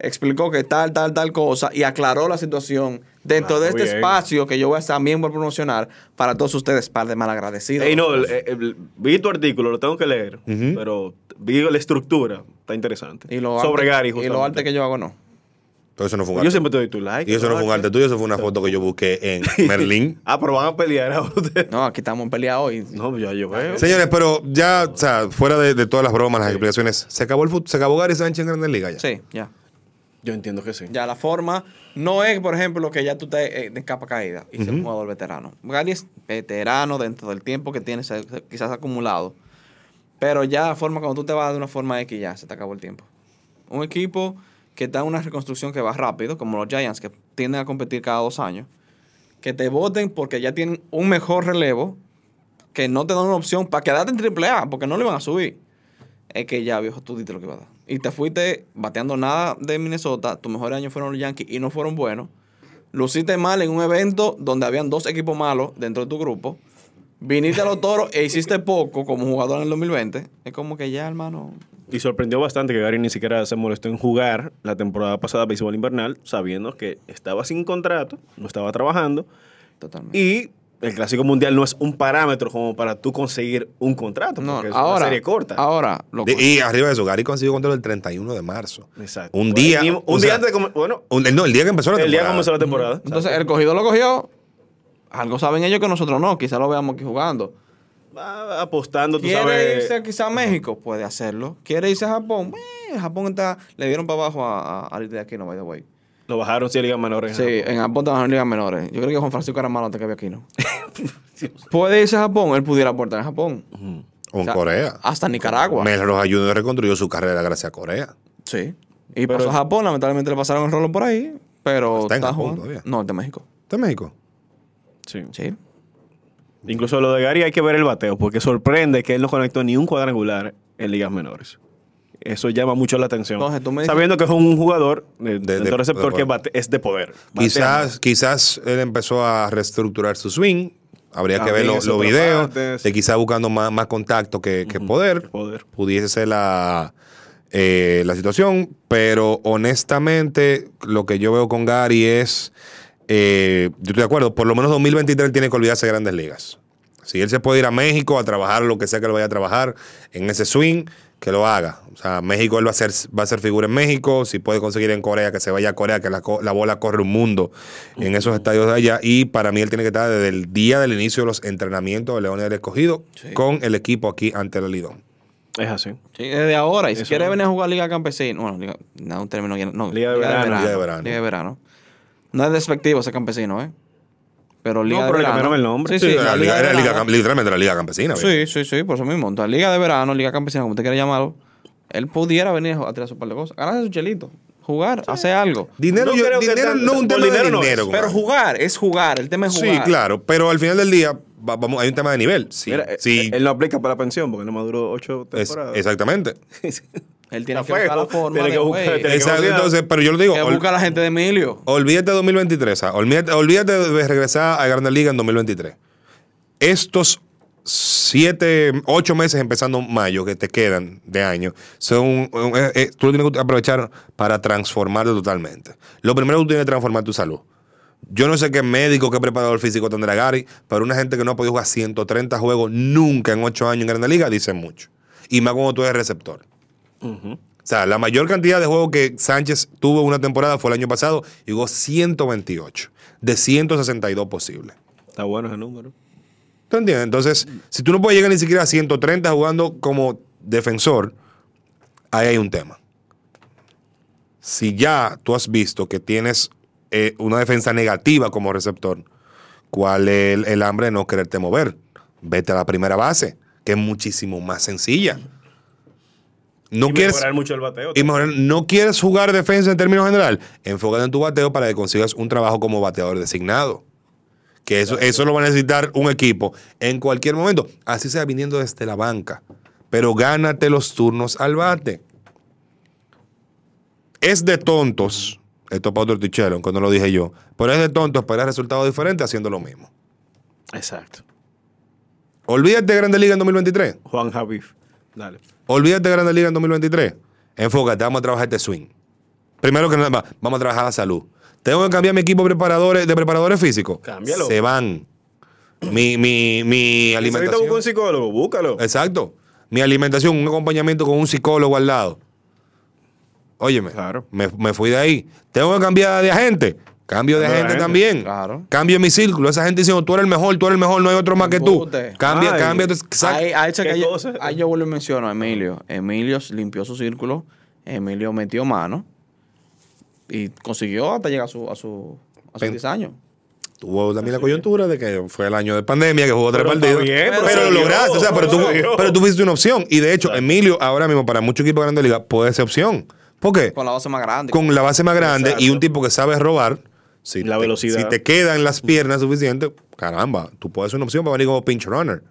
explicó que tal, tal, tal cosa y aclaró la situación dentro Ah, de este bien. espacio que yo voy a también voy a promocionar para todos ustedes, par de malagradecidos. Ey, no, el- el- vi tu artículo, lo tengo que leer, pero vi la estructura, está interesante. y lo Sobre arte- Gary, Y lo justamente. arte que yo hago, no. Pero eso no fue un Yo siempre te doy tu like. Y eso no fue un arte tuyo, eso fue una foto que yo busqué en Merlín. Ah, pero van a pelear a usted. No, aquí estamos peleados hoy. No, ya yo veo. Señores, pero ya, o sea, fuera de, de todas las bromas, las explicaciones, ¿se acabó el fútbol? ¿Se acabó Gary Sánchez en Grandes Ligas ya? Sí, ya. Yo entiendo que sí. Ya la forma no es, por ejemplo, que ya tú estés eh, de capa caída y ser un jugador veterano. Gary es veterano dentro del tiempo que tienes eh, quizás acumulado. Pero ya la forma, cuando tú te vas de una forma X, ya se te acabó el tiempo. Un equipo que está en una reconstrucción que va rápido, como los Giants, que tienden a competir cada dos años, que te voten porque ya tienen un mejor relevo, que no te dan una opción para quedarte en AAA, porque no le van a subir. Es que ya, viejo, tú diste lo que iba a dar. Y te fuiste bateando nada de Minnesota, tus mejores años fueron los Yankees y no fueron buenos. Luciste mal en un evento donde habían dos equipos malos dentro de tu grupo. Viniste a los toros e hiciste poco como jugador en el 2020. Es como que ya, hermano. Y sorprendió bastante que Gary ni siquiera se molestó en jugar la temporada pasada béisbol invernal, sabiendo que estaba sin contrato, no estaba trabajando. Totalmente. Y el Clásico Mundial no es un parámetro como para tú conseguir un contrato, no, porque es ahora, una serie corta. Ahora, lo De- y arriba de eso, Gary consiguió contrato el 31 de marzo. Exacto. Un día. Un sea, día antes de Bueno, un- no, el día que empezó la el día temporada. comenzó la temporada. entonces, el cogido lo cogió. Algo saben ellos que nosotros no. Quizás lo veamos aquí jugando. Va apostando, tú ¿Quiere sabes. irse quizá a México? Puede hacerlo. ¿Quiere irse a Japón? Eh, Japón está... Le dieron para abajo a, a, a de Aquino, by the way. Lo bajaron si liga menor en Sí, Japón. en Japón trabajan en ligas menores. Yo creo que Juan Francisco era malo antes que había Aquino. Puede irse a Japón. Él pudiera aportar en Japón. O en O sea, Corea. Hasta Nicaragua. Mel Rojas Jr. reconstruyó su carrera gracias a Corea. Sí. Y pasó a Japón. Lamentablemente le pasaron el rolo por ahí. Pero Está en Japón jugando. todavía. No, es de México. ¿Está en México? Sí. Sí. Incluso lo de Gary hay que ver el bateo, porque sorprende que él no conectó ni un cuadrangular en ligas menores. Eso llama mucho la atención. Entonces, tú me dices- Sabiendo que es un jugador de, De- receptor de que bate- es de poder. Batea Quizás, quizás él empezó a reestructurar su swing. Habría que ver los videos de quizás buscando más, más contacto que, que poder. poder. Pudiese ser la, eh, la situación. Pero honestamente, lo que yo veo con Gary es. Eh, yo estoy de acuerdo, por lo menos 2023 él tiene que olvidarse de grandes ligas. Si él se puede ir a México a trabajar lo que sea que lo vaya a trabajar en ese swing, que lo haga. O sea, México él va a ser, va a ser figura en México. Si puede conseguir en Corea, que se vaya a Corea, que la, bola corre un mundo en esos estadios de allá. Y para mí él tiene que estar desde el día del inicio de los entrenamientos de Leones del Escogido con el equipo aquí ante el Lidón. Es así. Sí, desde ahora. Y si Eso no. venir a jugar Liga Campesina, bueno, Liga, no, un término no. Liga de verano. Liga de verano. Liga de verano. No es despectivo ese campesino, ¿eh? Pero Liga No, de pero le verano. cambiaron el nombre. Sí, sí, la la liga, Liga de era liga literalmente la Liga Campesina. Sí, sí, sí, por eso mismo. Entonces, Liga de verano, Liga Campesina, como usted quiera llamarlo, él pudiera venir a tirar su par de cosas. Ganarse su chelito. Jugar, hacer algo. Dinero, No yo- creo que dinero tan- no es un tema de dinero no es. Pero jugar es jugar. El tema es jugar. Sí, claro. Pero al final del día, va- vamos, hay un tema de nivel. Sí, Mira, eh, sí, él no aplica para la pensión porque no maduró ocho es- temporadas. exactamente. Él tiene que buscar la forma Tiene de que buscar- güey, tiene que Exacto, entonces, pero yo lo digo, que busca la gente de Emilio. olvídate de 2023. o sea, olvídate, olvídate de regresar a Grandes Liga en 2023. Estos siete, ocho meses empezando mayo que te quedan de año, son, un- eh, eh, tú lo tienes que aprovechar para transformarte totalmente. Lo primero que tú tienes que transformar tu salud. Yo no sé qué médico, qué preparador físico tendrá Gary, pero una gente que no ha podido jugar 130 juegos nunca en ocho años en Grandes Liga dice mucho. Y más cuando tú eres receptor. O sea, la mayor cantidad de juegos que Sánchez tuvo una temporada fue el año pasado y jugó 128 de 162 posibles. Está bueno ese número. ¿Tú entiendes? Entonces, si tú no puedes llegar ni siquiera a 130 jugando como defensor, ahí hay un tema. Si ya tú has visto que tienes eh, una defensa negativa como receptor, ¿cuál es el, el hambre de no quererte mover? Vete a la primera base, que es muchísimo más sencilla. No y quieres mejorar mucho el bateo. y mejorar- no quieres jugar defensa en términos general, enfócate en tu bateo para que consigas un trabajo como bateador designado. Que eso, eso lo va a necesitar un equipo en cualquier momento, así sea viniendo desde la banca. Pero gánate los turnos al bate. Es de tontos, esto para otro tichero, cuando lo dije yo, pero es de tontos esperar resultados diferentes haciendo lo mismo. Exacto. Olvídate de Grande Liga en 2023. Juan Javif. Dale. Olvídate de Grande Liga en 2023. Enfócate, vamos a trabajar este swing. Primero que nada, vamos a trabajar la salud. Tengo que cambiar mi equipo de preparadores, de preparadores físicos. Cámbialo. Se van. Mi, mi, mi ¿Necesitas alimentación. buscar un psicólogo? Búscalo. Exacto. Mi alimentación, un acompañamiento con un psicólogo al lado. Óyeme, Claro. me, me fui de ahí. Tengo que cambiar de agente. Cambio de agente. también. Claro. Cambio mi círculo. Esa gente diciendo, tú eres el mejor, tú eres el mejor, no hay otro más que tú. Cambia, Ay. cambia. Ahí, ahí, checa, ¿Qué yo, cosa? ahí yo vuelvo y menciono a Emilio. Emilio limpió su círculo. Emilio metió mano. Y consiguió hasta llegar a su, a su, a sus Pen- 10 años. Tuvo también la coyuntura de que fue el año de pandemia, que jugó tres partidos. bien, pero pero lo lograste, o sea, pero tú, pero tú fuiste una opción. Y de hecho, Emilio, ahora mismo, para muchos equipos de Grande Liga, puede ser opción. ¿Por qué? Con la base más grande. Con la base más grande y un tipo que sabe robar. Si La te, velocidad. Si te quedan las piernas suficientes, caramba, tú puedes ser una opción para venir como pinch runner.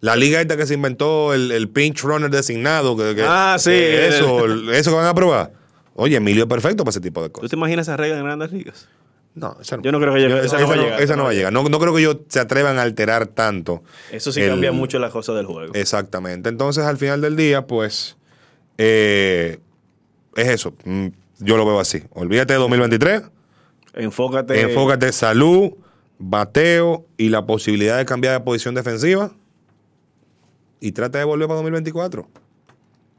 La liga esta que se inventó, el, el pinch runner designado. Que, que- Ah, sí. que eso, eso que van a probar. Oye, Emilio es perfecto para ese tipo de ¿Tú cosas. te imaginas esa regla en grandes ligas? No, esa no. Yo no creo que ella- Yo- esa no va a llegar, esa no va a llegar. No, no creo que ellos se atrevan a alterar tanto. Eso sí el- cambia mucho las cosas del juego. Exactamente. Entonces, al final del día, pues, eh, es eso. Mm, Yo lo veo así. Olvídate de 2023. Enfócate. Enfócate salud, bateo y la posibilidad de cambiar de posición defensiva. Y trata de volver para 2024.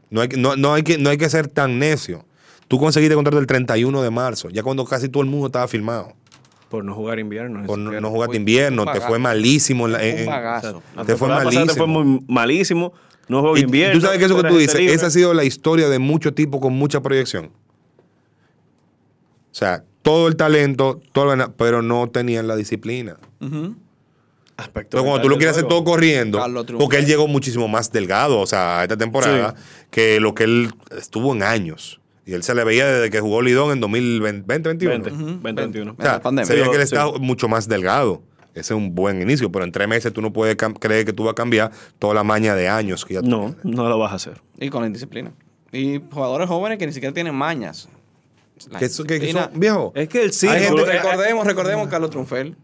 No hay, que- no, no hay, que, no hay que ser tan necio. Tú conseguiste contrato el 31 de marzo, ya cuando casi todo el mundo estaba firmado. Por no jugar invierno. Por no, no jugaste invierno, te fue malísimo. te fue malísimo. te fue muy malísimo. No juego Y invierno. tú sabes que eso que tú dices, libre. esa ha sido la historia de muchos tipos con mucha proyección. O sea, todo el talento, todo gana- pero no tenían la disciplina. Aspecto Entonces, cuando tú lo quieres hacer todo corriendo, porque él llegó muchísimo más delgado, o sea, a esta temporada, que lo que él estuvo en años. Y él se le veía desde que jugó Lidón en 2020, 2021. 20, 2021. O sea, la pandemia. se veía que él sí. está mucho más delgado. Ese es un buen inicio, pero en tres meses tú no puedes cam- creer que tú vas a cambiar toda la maña de años que ya No, tienes. no lo vas a hacer. Y con la indisciplina. Y jugadores jóvenes que ni siquiera tienen mañas. Que son- viejo, Es que el gente- recordemos, recordemos a Carlos Trunfel.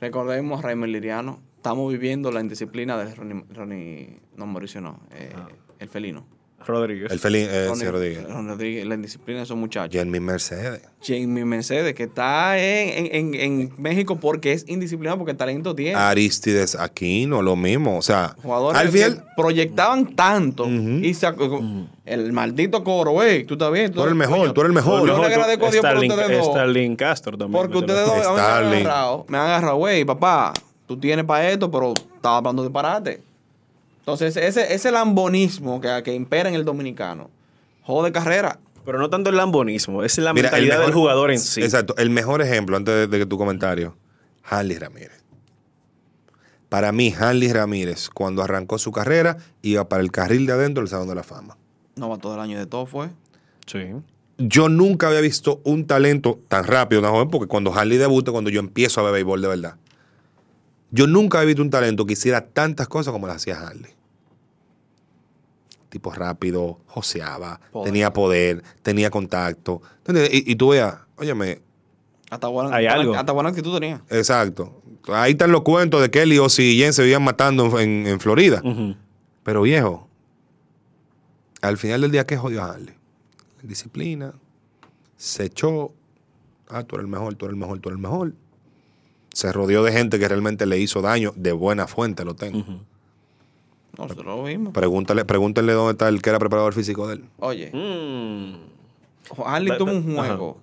Recordemos a Liriano. Estamos viviendo la indisciplina de Ronnie, Ronnie- no, Mauricio no, eh, el felino. Rodríguez. el Felín, eh, sí, Rodríguez. Rodríguez, la indisciplina de esos muchachos. Jamie Mercedes. Jamie Mercedes, que está en, en- en- México porque es indisciplinado, porque talento tiene. Aristides Aquino, lo mismo. O sea, Jugadores al que proyectaban tanto y sacó- el maldito coro, güey, tú estás bien. Tú eres el mejor, tú eres el mejor. Yo le agradezco a Dios por ustedes dos. Starling Castro también. Porque ustedes dos me han agarrado, me han agarrado, güey, papá, tú tienes para esto, pero estaba hablando de disparate. Entonces, ese, ese lambonismo que, que impera en el dominicano, jode carrera. Pero no tanto el lambonismo, es la mira, mentalidad del jugador en sí. Exacto. El mejor ejemplo, antes de, de que tu comentario, Harley Ramírez. Para mí, Harley Ramírez, cuando arrancó su carrera, iba para el carril de adentro del Salón de la Fama. No va todo el año de todo, fue. Sí. Yo nunca había visto un talento tan rápido, tan joven, porque cuando Harley debuta, cuando yo empiezo a ver béisbol de verdad, yo nunca había visto un talento que hiciera tantas cosas como las hacía Harley. Tipo rápido, joseaba, Poder. tenía poder, tenía contacto. Y, y tú veas, óyeme, Hasta buena, Hay algo. hasta buena actitud tenía. exacto. Ahí están los cuentos de que él y Ozzy y Jen se vivían matando en, Florida. Pero viejo, al final del día, ¿qué jodió a Harley? Disciplina, se echó, ah, tú eres el mejor, tú eres el mejor, tú eres el mejor. Se rodeó de gente que realmente le hizo daño, de buena fuente lo tengo. Nosotros lo vimos. Pregúntale, pregúntenle dónde está el que era preparador físico de él. Oye, Mm. Harley tuvo un ajá. juego.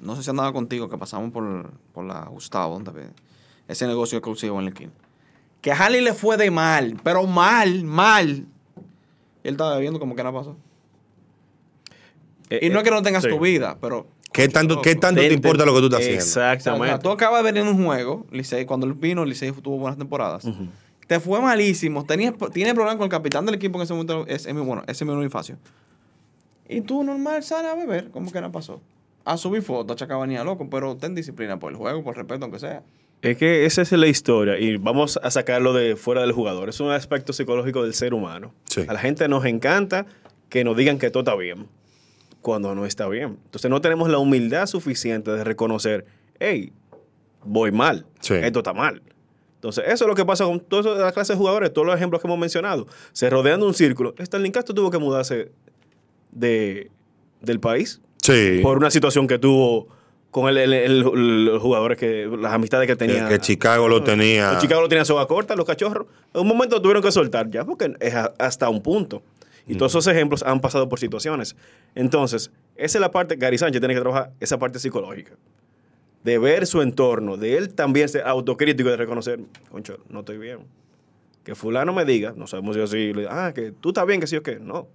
No sé si andaba contigo, que pasamos por, por la Gustavo, ese negocio exclusivo en la esquina. Que a Harley le fue de mal, pero mal, mal. Y él estaba bebiendo como que nada pasó. Eh, Y no eh, es que no tengas sí. tu vida, pero. ¿Qué tanto, qué tanto te importa lo que tú estás haciendo? O sea, Exactamente. tú acabas de venir en un juego, Licey, cuando él vino, Licey tuvo buenas temporadas. Te fue malísimo. Tenías, tiene problemas con el capitán del equipo en ese momento, es, es mi- bueno, ese mismo Bonifacio. Y tú normal sales a beber, como que no pasó. A subir fotos, a chacabanía loco, pero ten disciplina por el juego, por respeto, aunque sea. Es que esa es la historia y vamos a sacarlo de fuera del jugador. Es un aspecto psicológico del ser humano. Sí. A la gente nos encanta que nos digan que todo está bien cuando no está bien. Entonces no tenemos la humildad suficiente de reconocer, hey, voy mal, Sí. esto está mal. Entonces eso es lo que pasa con toda la clase de jugadores, todos los ejemplos que hemos mencionado. Se rodean de un círculo. Stanley Castro tuvo que mudarse de, del país Sí. por una situación que tuvo con el, el- el- los jugadores que las amistades que tenía que Chicago lo tenía. Los Chicago lo tenían soga corta los cachorros en un momento lo tuvieron que soltar ya porque es hasta un punto y todos esos ejemplos han pasado por situaciones entonces esa es la parte Gary Sánchez tiene que trabajar esa parte psicológica de ver su entorno de él también ser autocrítico y de reconocer concho no estoy bien que fulano me diga no sabemos si así ah que tú estás bien que sí o qué no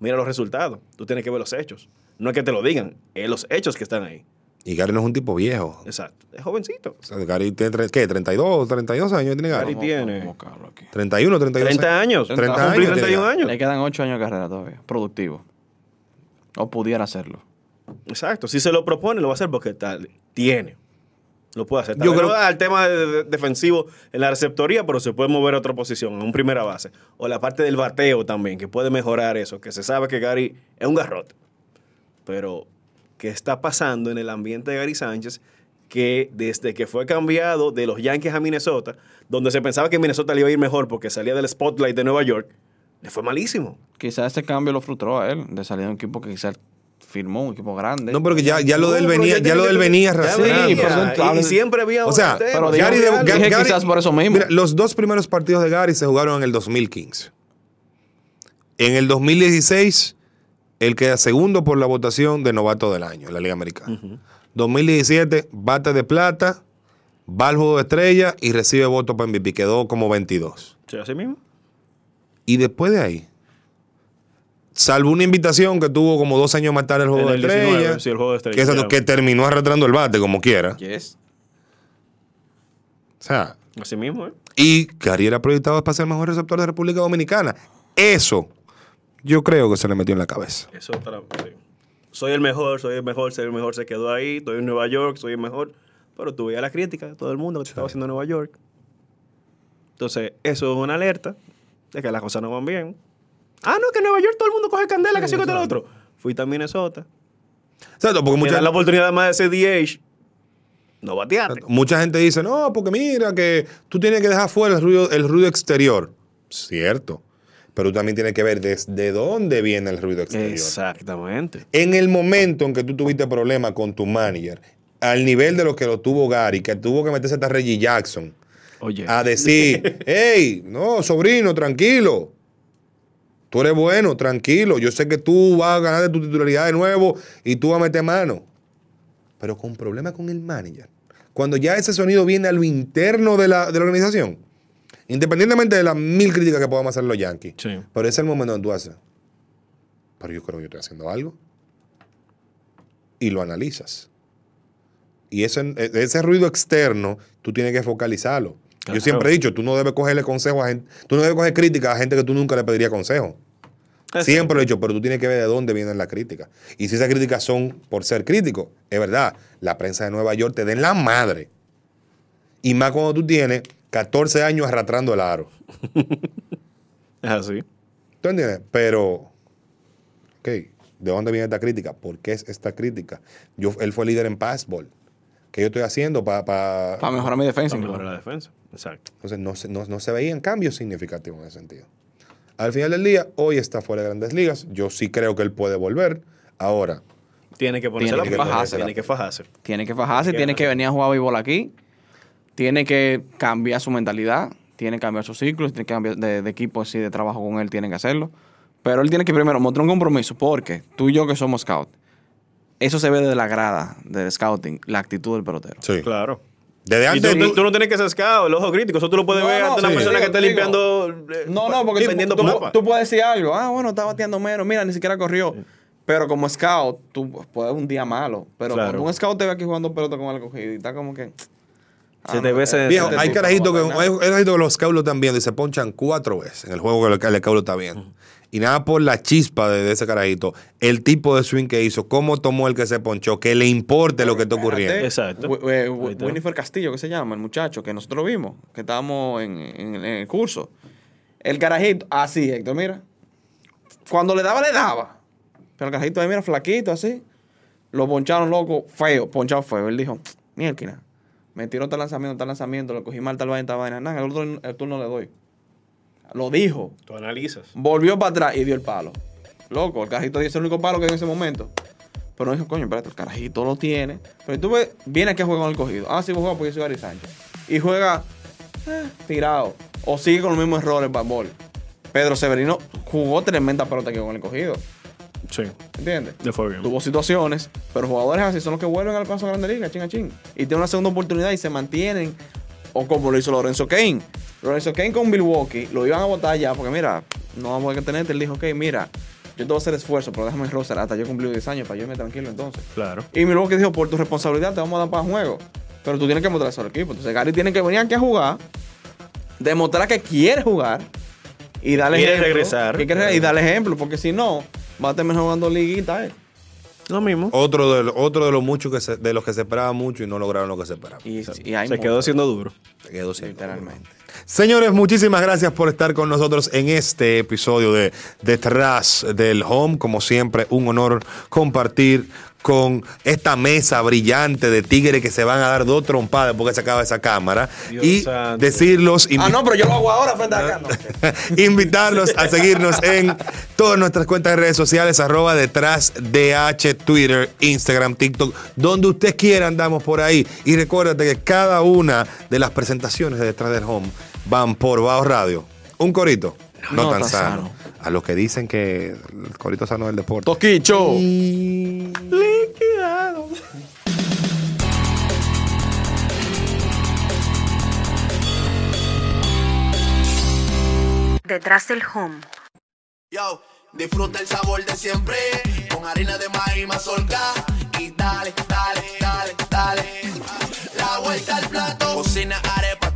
mira los resultados tú tienes que ver los hechos no es que te lo digan es los hechos que están ahí Y Gary no es un tipo viejo. exacto es jovencito O sea, Gary tiene, ¿qué? ¿32? ¿32 años tiene Gary? Gary tiene Vamos a buscarlo aquí. 31, 32 30 años 30 Va a cumplir años tiene 31 Gary. años Le quedan 8 años de carrera todavía, productivo. O pudiera hacerlo. Exacto, si se lo propone, lo va a hacer porque tal, tiene. Lo puede hacer. Tal Yo vez creo- no al tema de- de- defensivo en la receptoría, pero se puede mover a otra posición, en un primera base. O la parte del bateo también, que puede mejorar eso, que se sabe que Gary es un garrote. Pero, ¿qué está pasando en el ambiente de Gary Sánchez? Que desde que fue cambiado de los Yankees a Minnesota, donde se pensaba que Minnesota le iba a ir mejor porque salía del spotlight de Nueva York, le fue malísimo. Quizás este cambio lo frustró a él, de salir de un equipo que quizás firmó, un equipo grande. No, porque ya, ya lo de él No, pero venía, ya ya lo de él que- venía ya arrastrando. Sí, venía, pero y, y siempre había O sea, pero Gary de- dije Ga- Gary- quizás por eso mismo. Mira, los dos primeros partidos de Gary se jugaron en el 2015. En el 2016, él queda segundo por la votación de novato del año en la Liga Americana. 2017, bate de plata, va al juego de estrella y recibe voto para MVP. Quedó como 22. Sí, así mismo. Y después de ahí, salvo una invitación que tuvo como dos años más tarde el juego En de el 19, estrella, sí, el juego de estrella, que, exacto, ya. que terminó arrastrando el bate como quiera. Yes. O sea, Así mismo, ¿eh? y Gary era proyectado para ser el mejor receptor de República Dominicana. Eso, yo creo que se le metió en la cabeza. Eso otra, sí. Soy el mejor, soy el mejor, soy el mejor, se quedó ahí, estoy en Nueva York, soy el mejor. Pero tuve la crítica de todo el mundo que te estaba haciendo en Nueva York. Entonces, eso es una alerta de que las cosas no van bien. Ah, no, que en Nueva York todo el mundo coge candela, que sí, que el otro. Fuiste a Minnesota. Exacto, porque Mucha mucha, la oportunidad más de ese DH. No bateaste. mucha gente dice, no, porque mira que tú tienes que dejar fuera el ruido, el ruido exterior. Cierto. Pero tú también tienes que ver desde dónde viene el ruido exterior. Exactamente. En el momento en que tú tuviste problemas con tu manager, al nivel de lo que lo tuvo Gary, que tuvo que meterse hasta Reggie Jackson, Oye. a decir, hey, no, sobrino, tranquilo. Tú eres bueno, tranquilo. Yo sé que tú vas a ganar de tu titularidad de nuevo y tú vas a meter mano. Pero con problemas con el manager. Cuando ya ese sonido viene a lo interno de la, de la organización, independientemente de las mil críticas que podamos hacer los Yankees, Sí. pero ese es el momento donde tú haces. Pero yo creo que yo estoy haciendo algo. Y lo analizas. Y ese, ese ruido externo, tú tienes que focalizarlo. Claro. Yo siempre he dicho, tú no debes cogerle consejo a gente, tú no debes coger crítica a gente que tú nunca le pedirías consejo. Siempre lo he dicho, pero tú tienes que ver de dónde vienen las críticas. Y si esas críticas son por ser crítico, es verdad, la prensa de Nueva York te den la madre. Y más cuando tú tienes 14 años arrastrando el aro. Es así. ¿Tú entiendes? Pero, ok, ¿de dónde viene esta crítica? ¿Por qué es esta crítica? Yo, él fue líder en passball. ¿Qué yo estoy haciendo para... Para mejorar mi defensa. Para mejorar la defensa. Exacto. Entonces no se, no, no se veían cambios significativos en ese sentido. Al final del día, hoy está fuera de grandes ligas. Yo sí creo que él puede volver. Ahora, Tiene que ponerse Tiene la que fajarse. Tiene que fajarse. Tiene que fajarse, Que tiene que venir a jugar béisbol aquí. Tiene que cambiar su mentalidad, tiene que cambiar sus ciclos, tiene que cambiar de, de equipo así de trabajo con él, tiene que hacerlo. Pero él tiene que primero mostrar un compromiso, porque tú y yo que somos scout, eso se ve de la grada del scouting, la actitud del pelotero. sí. Claro. Desde Y antes... tú, tú- tú no tienes que ser scout, el ojo crítico. Eso tú lo puedes No, ver no, ante una sí. persona que esté Digo, limpiando. eh, No, no, porque y tú, tú- puedes decir algo. Ah, bueno, está bateando menos. Mira, ni siquiera corrió. Pero como scout, tú puedes un día malo. Pero Claro. cuando un scout te ve aquí jugando pelota con el cogido y está como que. Se te ve ese- Viejo, este hay carajitos que, hay los lo están viendo y se ponchan cuatro veces en el juego que el, el scout lo está viendo. Y nada por la chispa de, de ese carajito, el tipo de swing que hizo, cómo tomó el que se ponchó, que le importe lo que está ocurriendo. Exacto. Winifred Castillo, que se llama, el muchacho que nosotros vimos, que estábamos en, en- en el curso. El carajito, así, Héctor, mira. Cuando le daba, le daba. Pero el carajito ahí, mira, flaquito, así. Lo poncharon loco, feo, ponchado feo. Él dijo, mierda, me tiró tal lanzamiento, tal lanzamiento, lo cogí mal, tal vaina, tal vaina. Nada, el otro el turno le doy. Lo dijo. Tú analizas. Volvió para atrás y dio el palo. Loco, el carajito dio ese único palo que dio en ese momento. Pero dijo, coño, espérate, el carajito lo tiene. Pero tú ves, viene aquí a jugar con el cogido. Ah, sí, voy a jugar porque yo soy Gary Sánchez. Y juega eh, tirado. O sigue con los mismos errores, ball. Pedro Severino jugó tremenda pelota aquí con el cogido. Sí. ¿Entiendes? Le fue bien. Tuvo situaciones, pero jugadores así son los que vuelven al paso a Grande Liga, ching a ching. Y tienen una segunda oportunidad y se mantienen. O como lo hizo Lorenzo Kane. Lorenzo Kane con Milwaukee lo iban a votar ya, porque mira, no vamos a tenerte. Él dijo, ok, mira, yo te voy a hacer esfuerzo, pero déjame roster hasta yo cumplir 10 años para yo irme tranquilo entonces. Claro. Y Milwaukee dijo, por tu responsabilidad te vamos a dar para juego. Pero tú tienes que mostrar eso al equipo. Entonces Gary tiene que venir aquí a jugar, demostrar que quiere jugar y darle Quiere ejemplo. regresar. que quiere- y darle ejemplo, porque si no, va a terminar jugando liguita. eh. Lo mismo. Otro de, otro de los muchos que se- de los que se esperaba mucho y no lograron lo que se esperaba. Y, y hay Se quedó siendo duro. Se quedó sin- literalmente. Señores, muchísimas gracias por estar con nosotros en este episodio de Detrás del Home. Como siempre, un honor compartir con esta mesa brillante de tigres que se van a dar dos trompadas después que se acaba esa cámara. Dios y santo. decirlos, Ah, no, pero yo lo hago ahora frente a acá. No. invitarlos a seguirnos en todas nuestras cuentas de redes sociales, arroba detrás DH, Twitter, Instagram, TikTok, donde usted quiera andamos por ahí. Y recuérdate que cada una de las presentaciones de Detrás del Home van por Bao Radio. Un corito, no, No tan tan sano. sano. A los que dicen que el corito sano es el deporte. Toquicho. Liquidado. Detrás del home. Yo, disfruta el sabor de siempre con harina de maíz mazorca y dale, dale, dale, dale. La vuelta al plato, cocina arepa,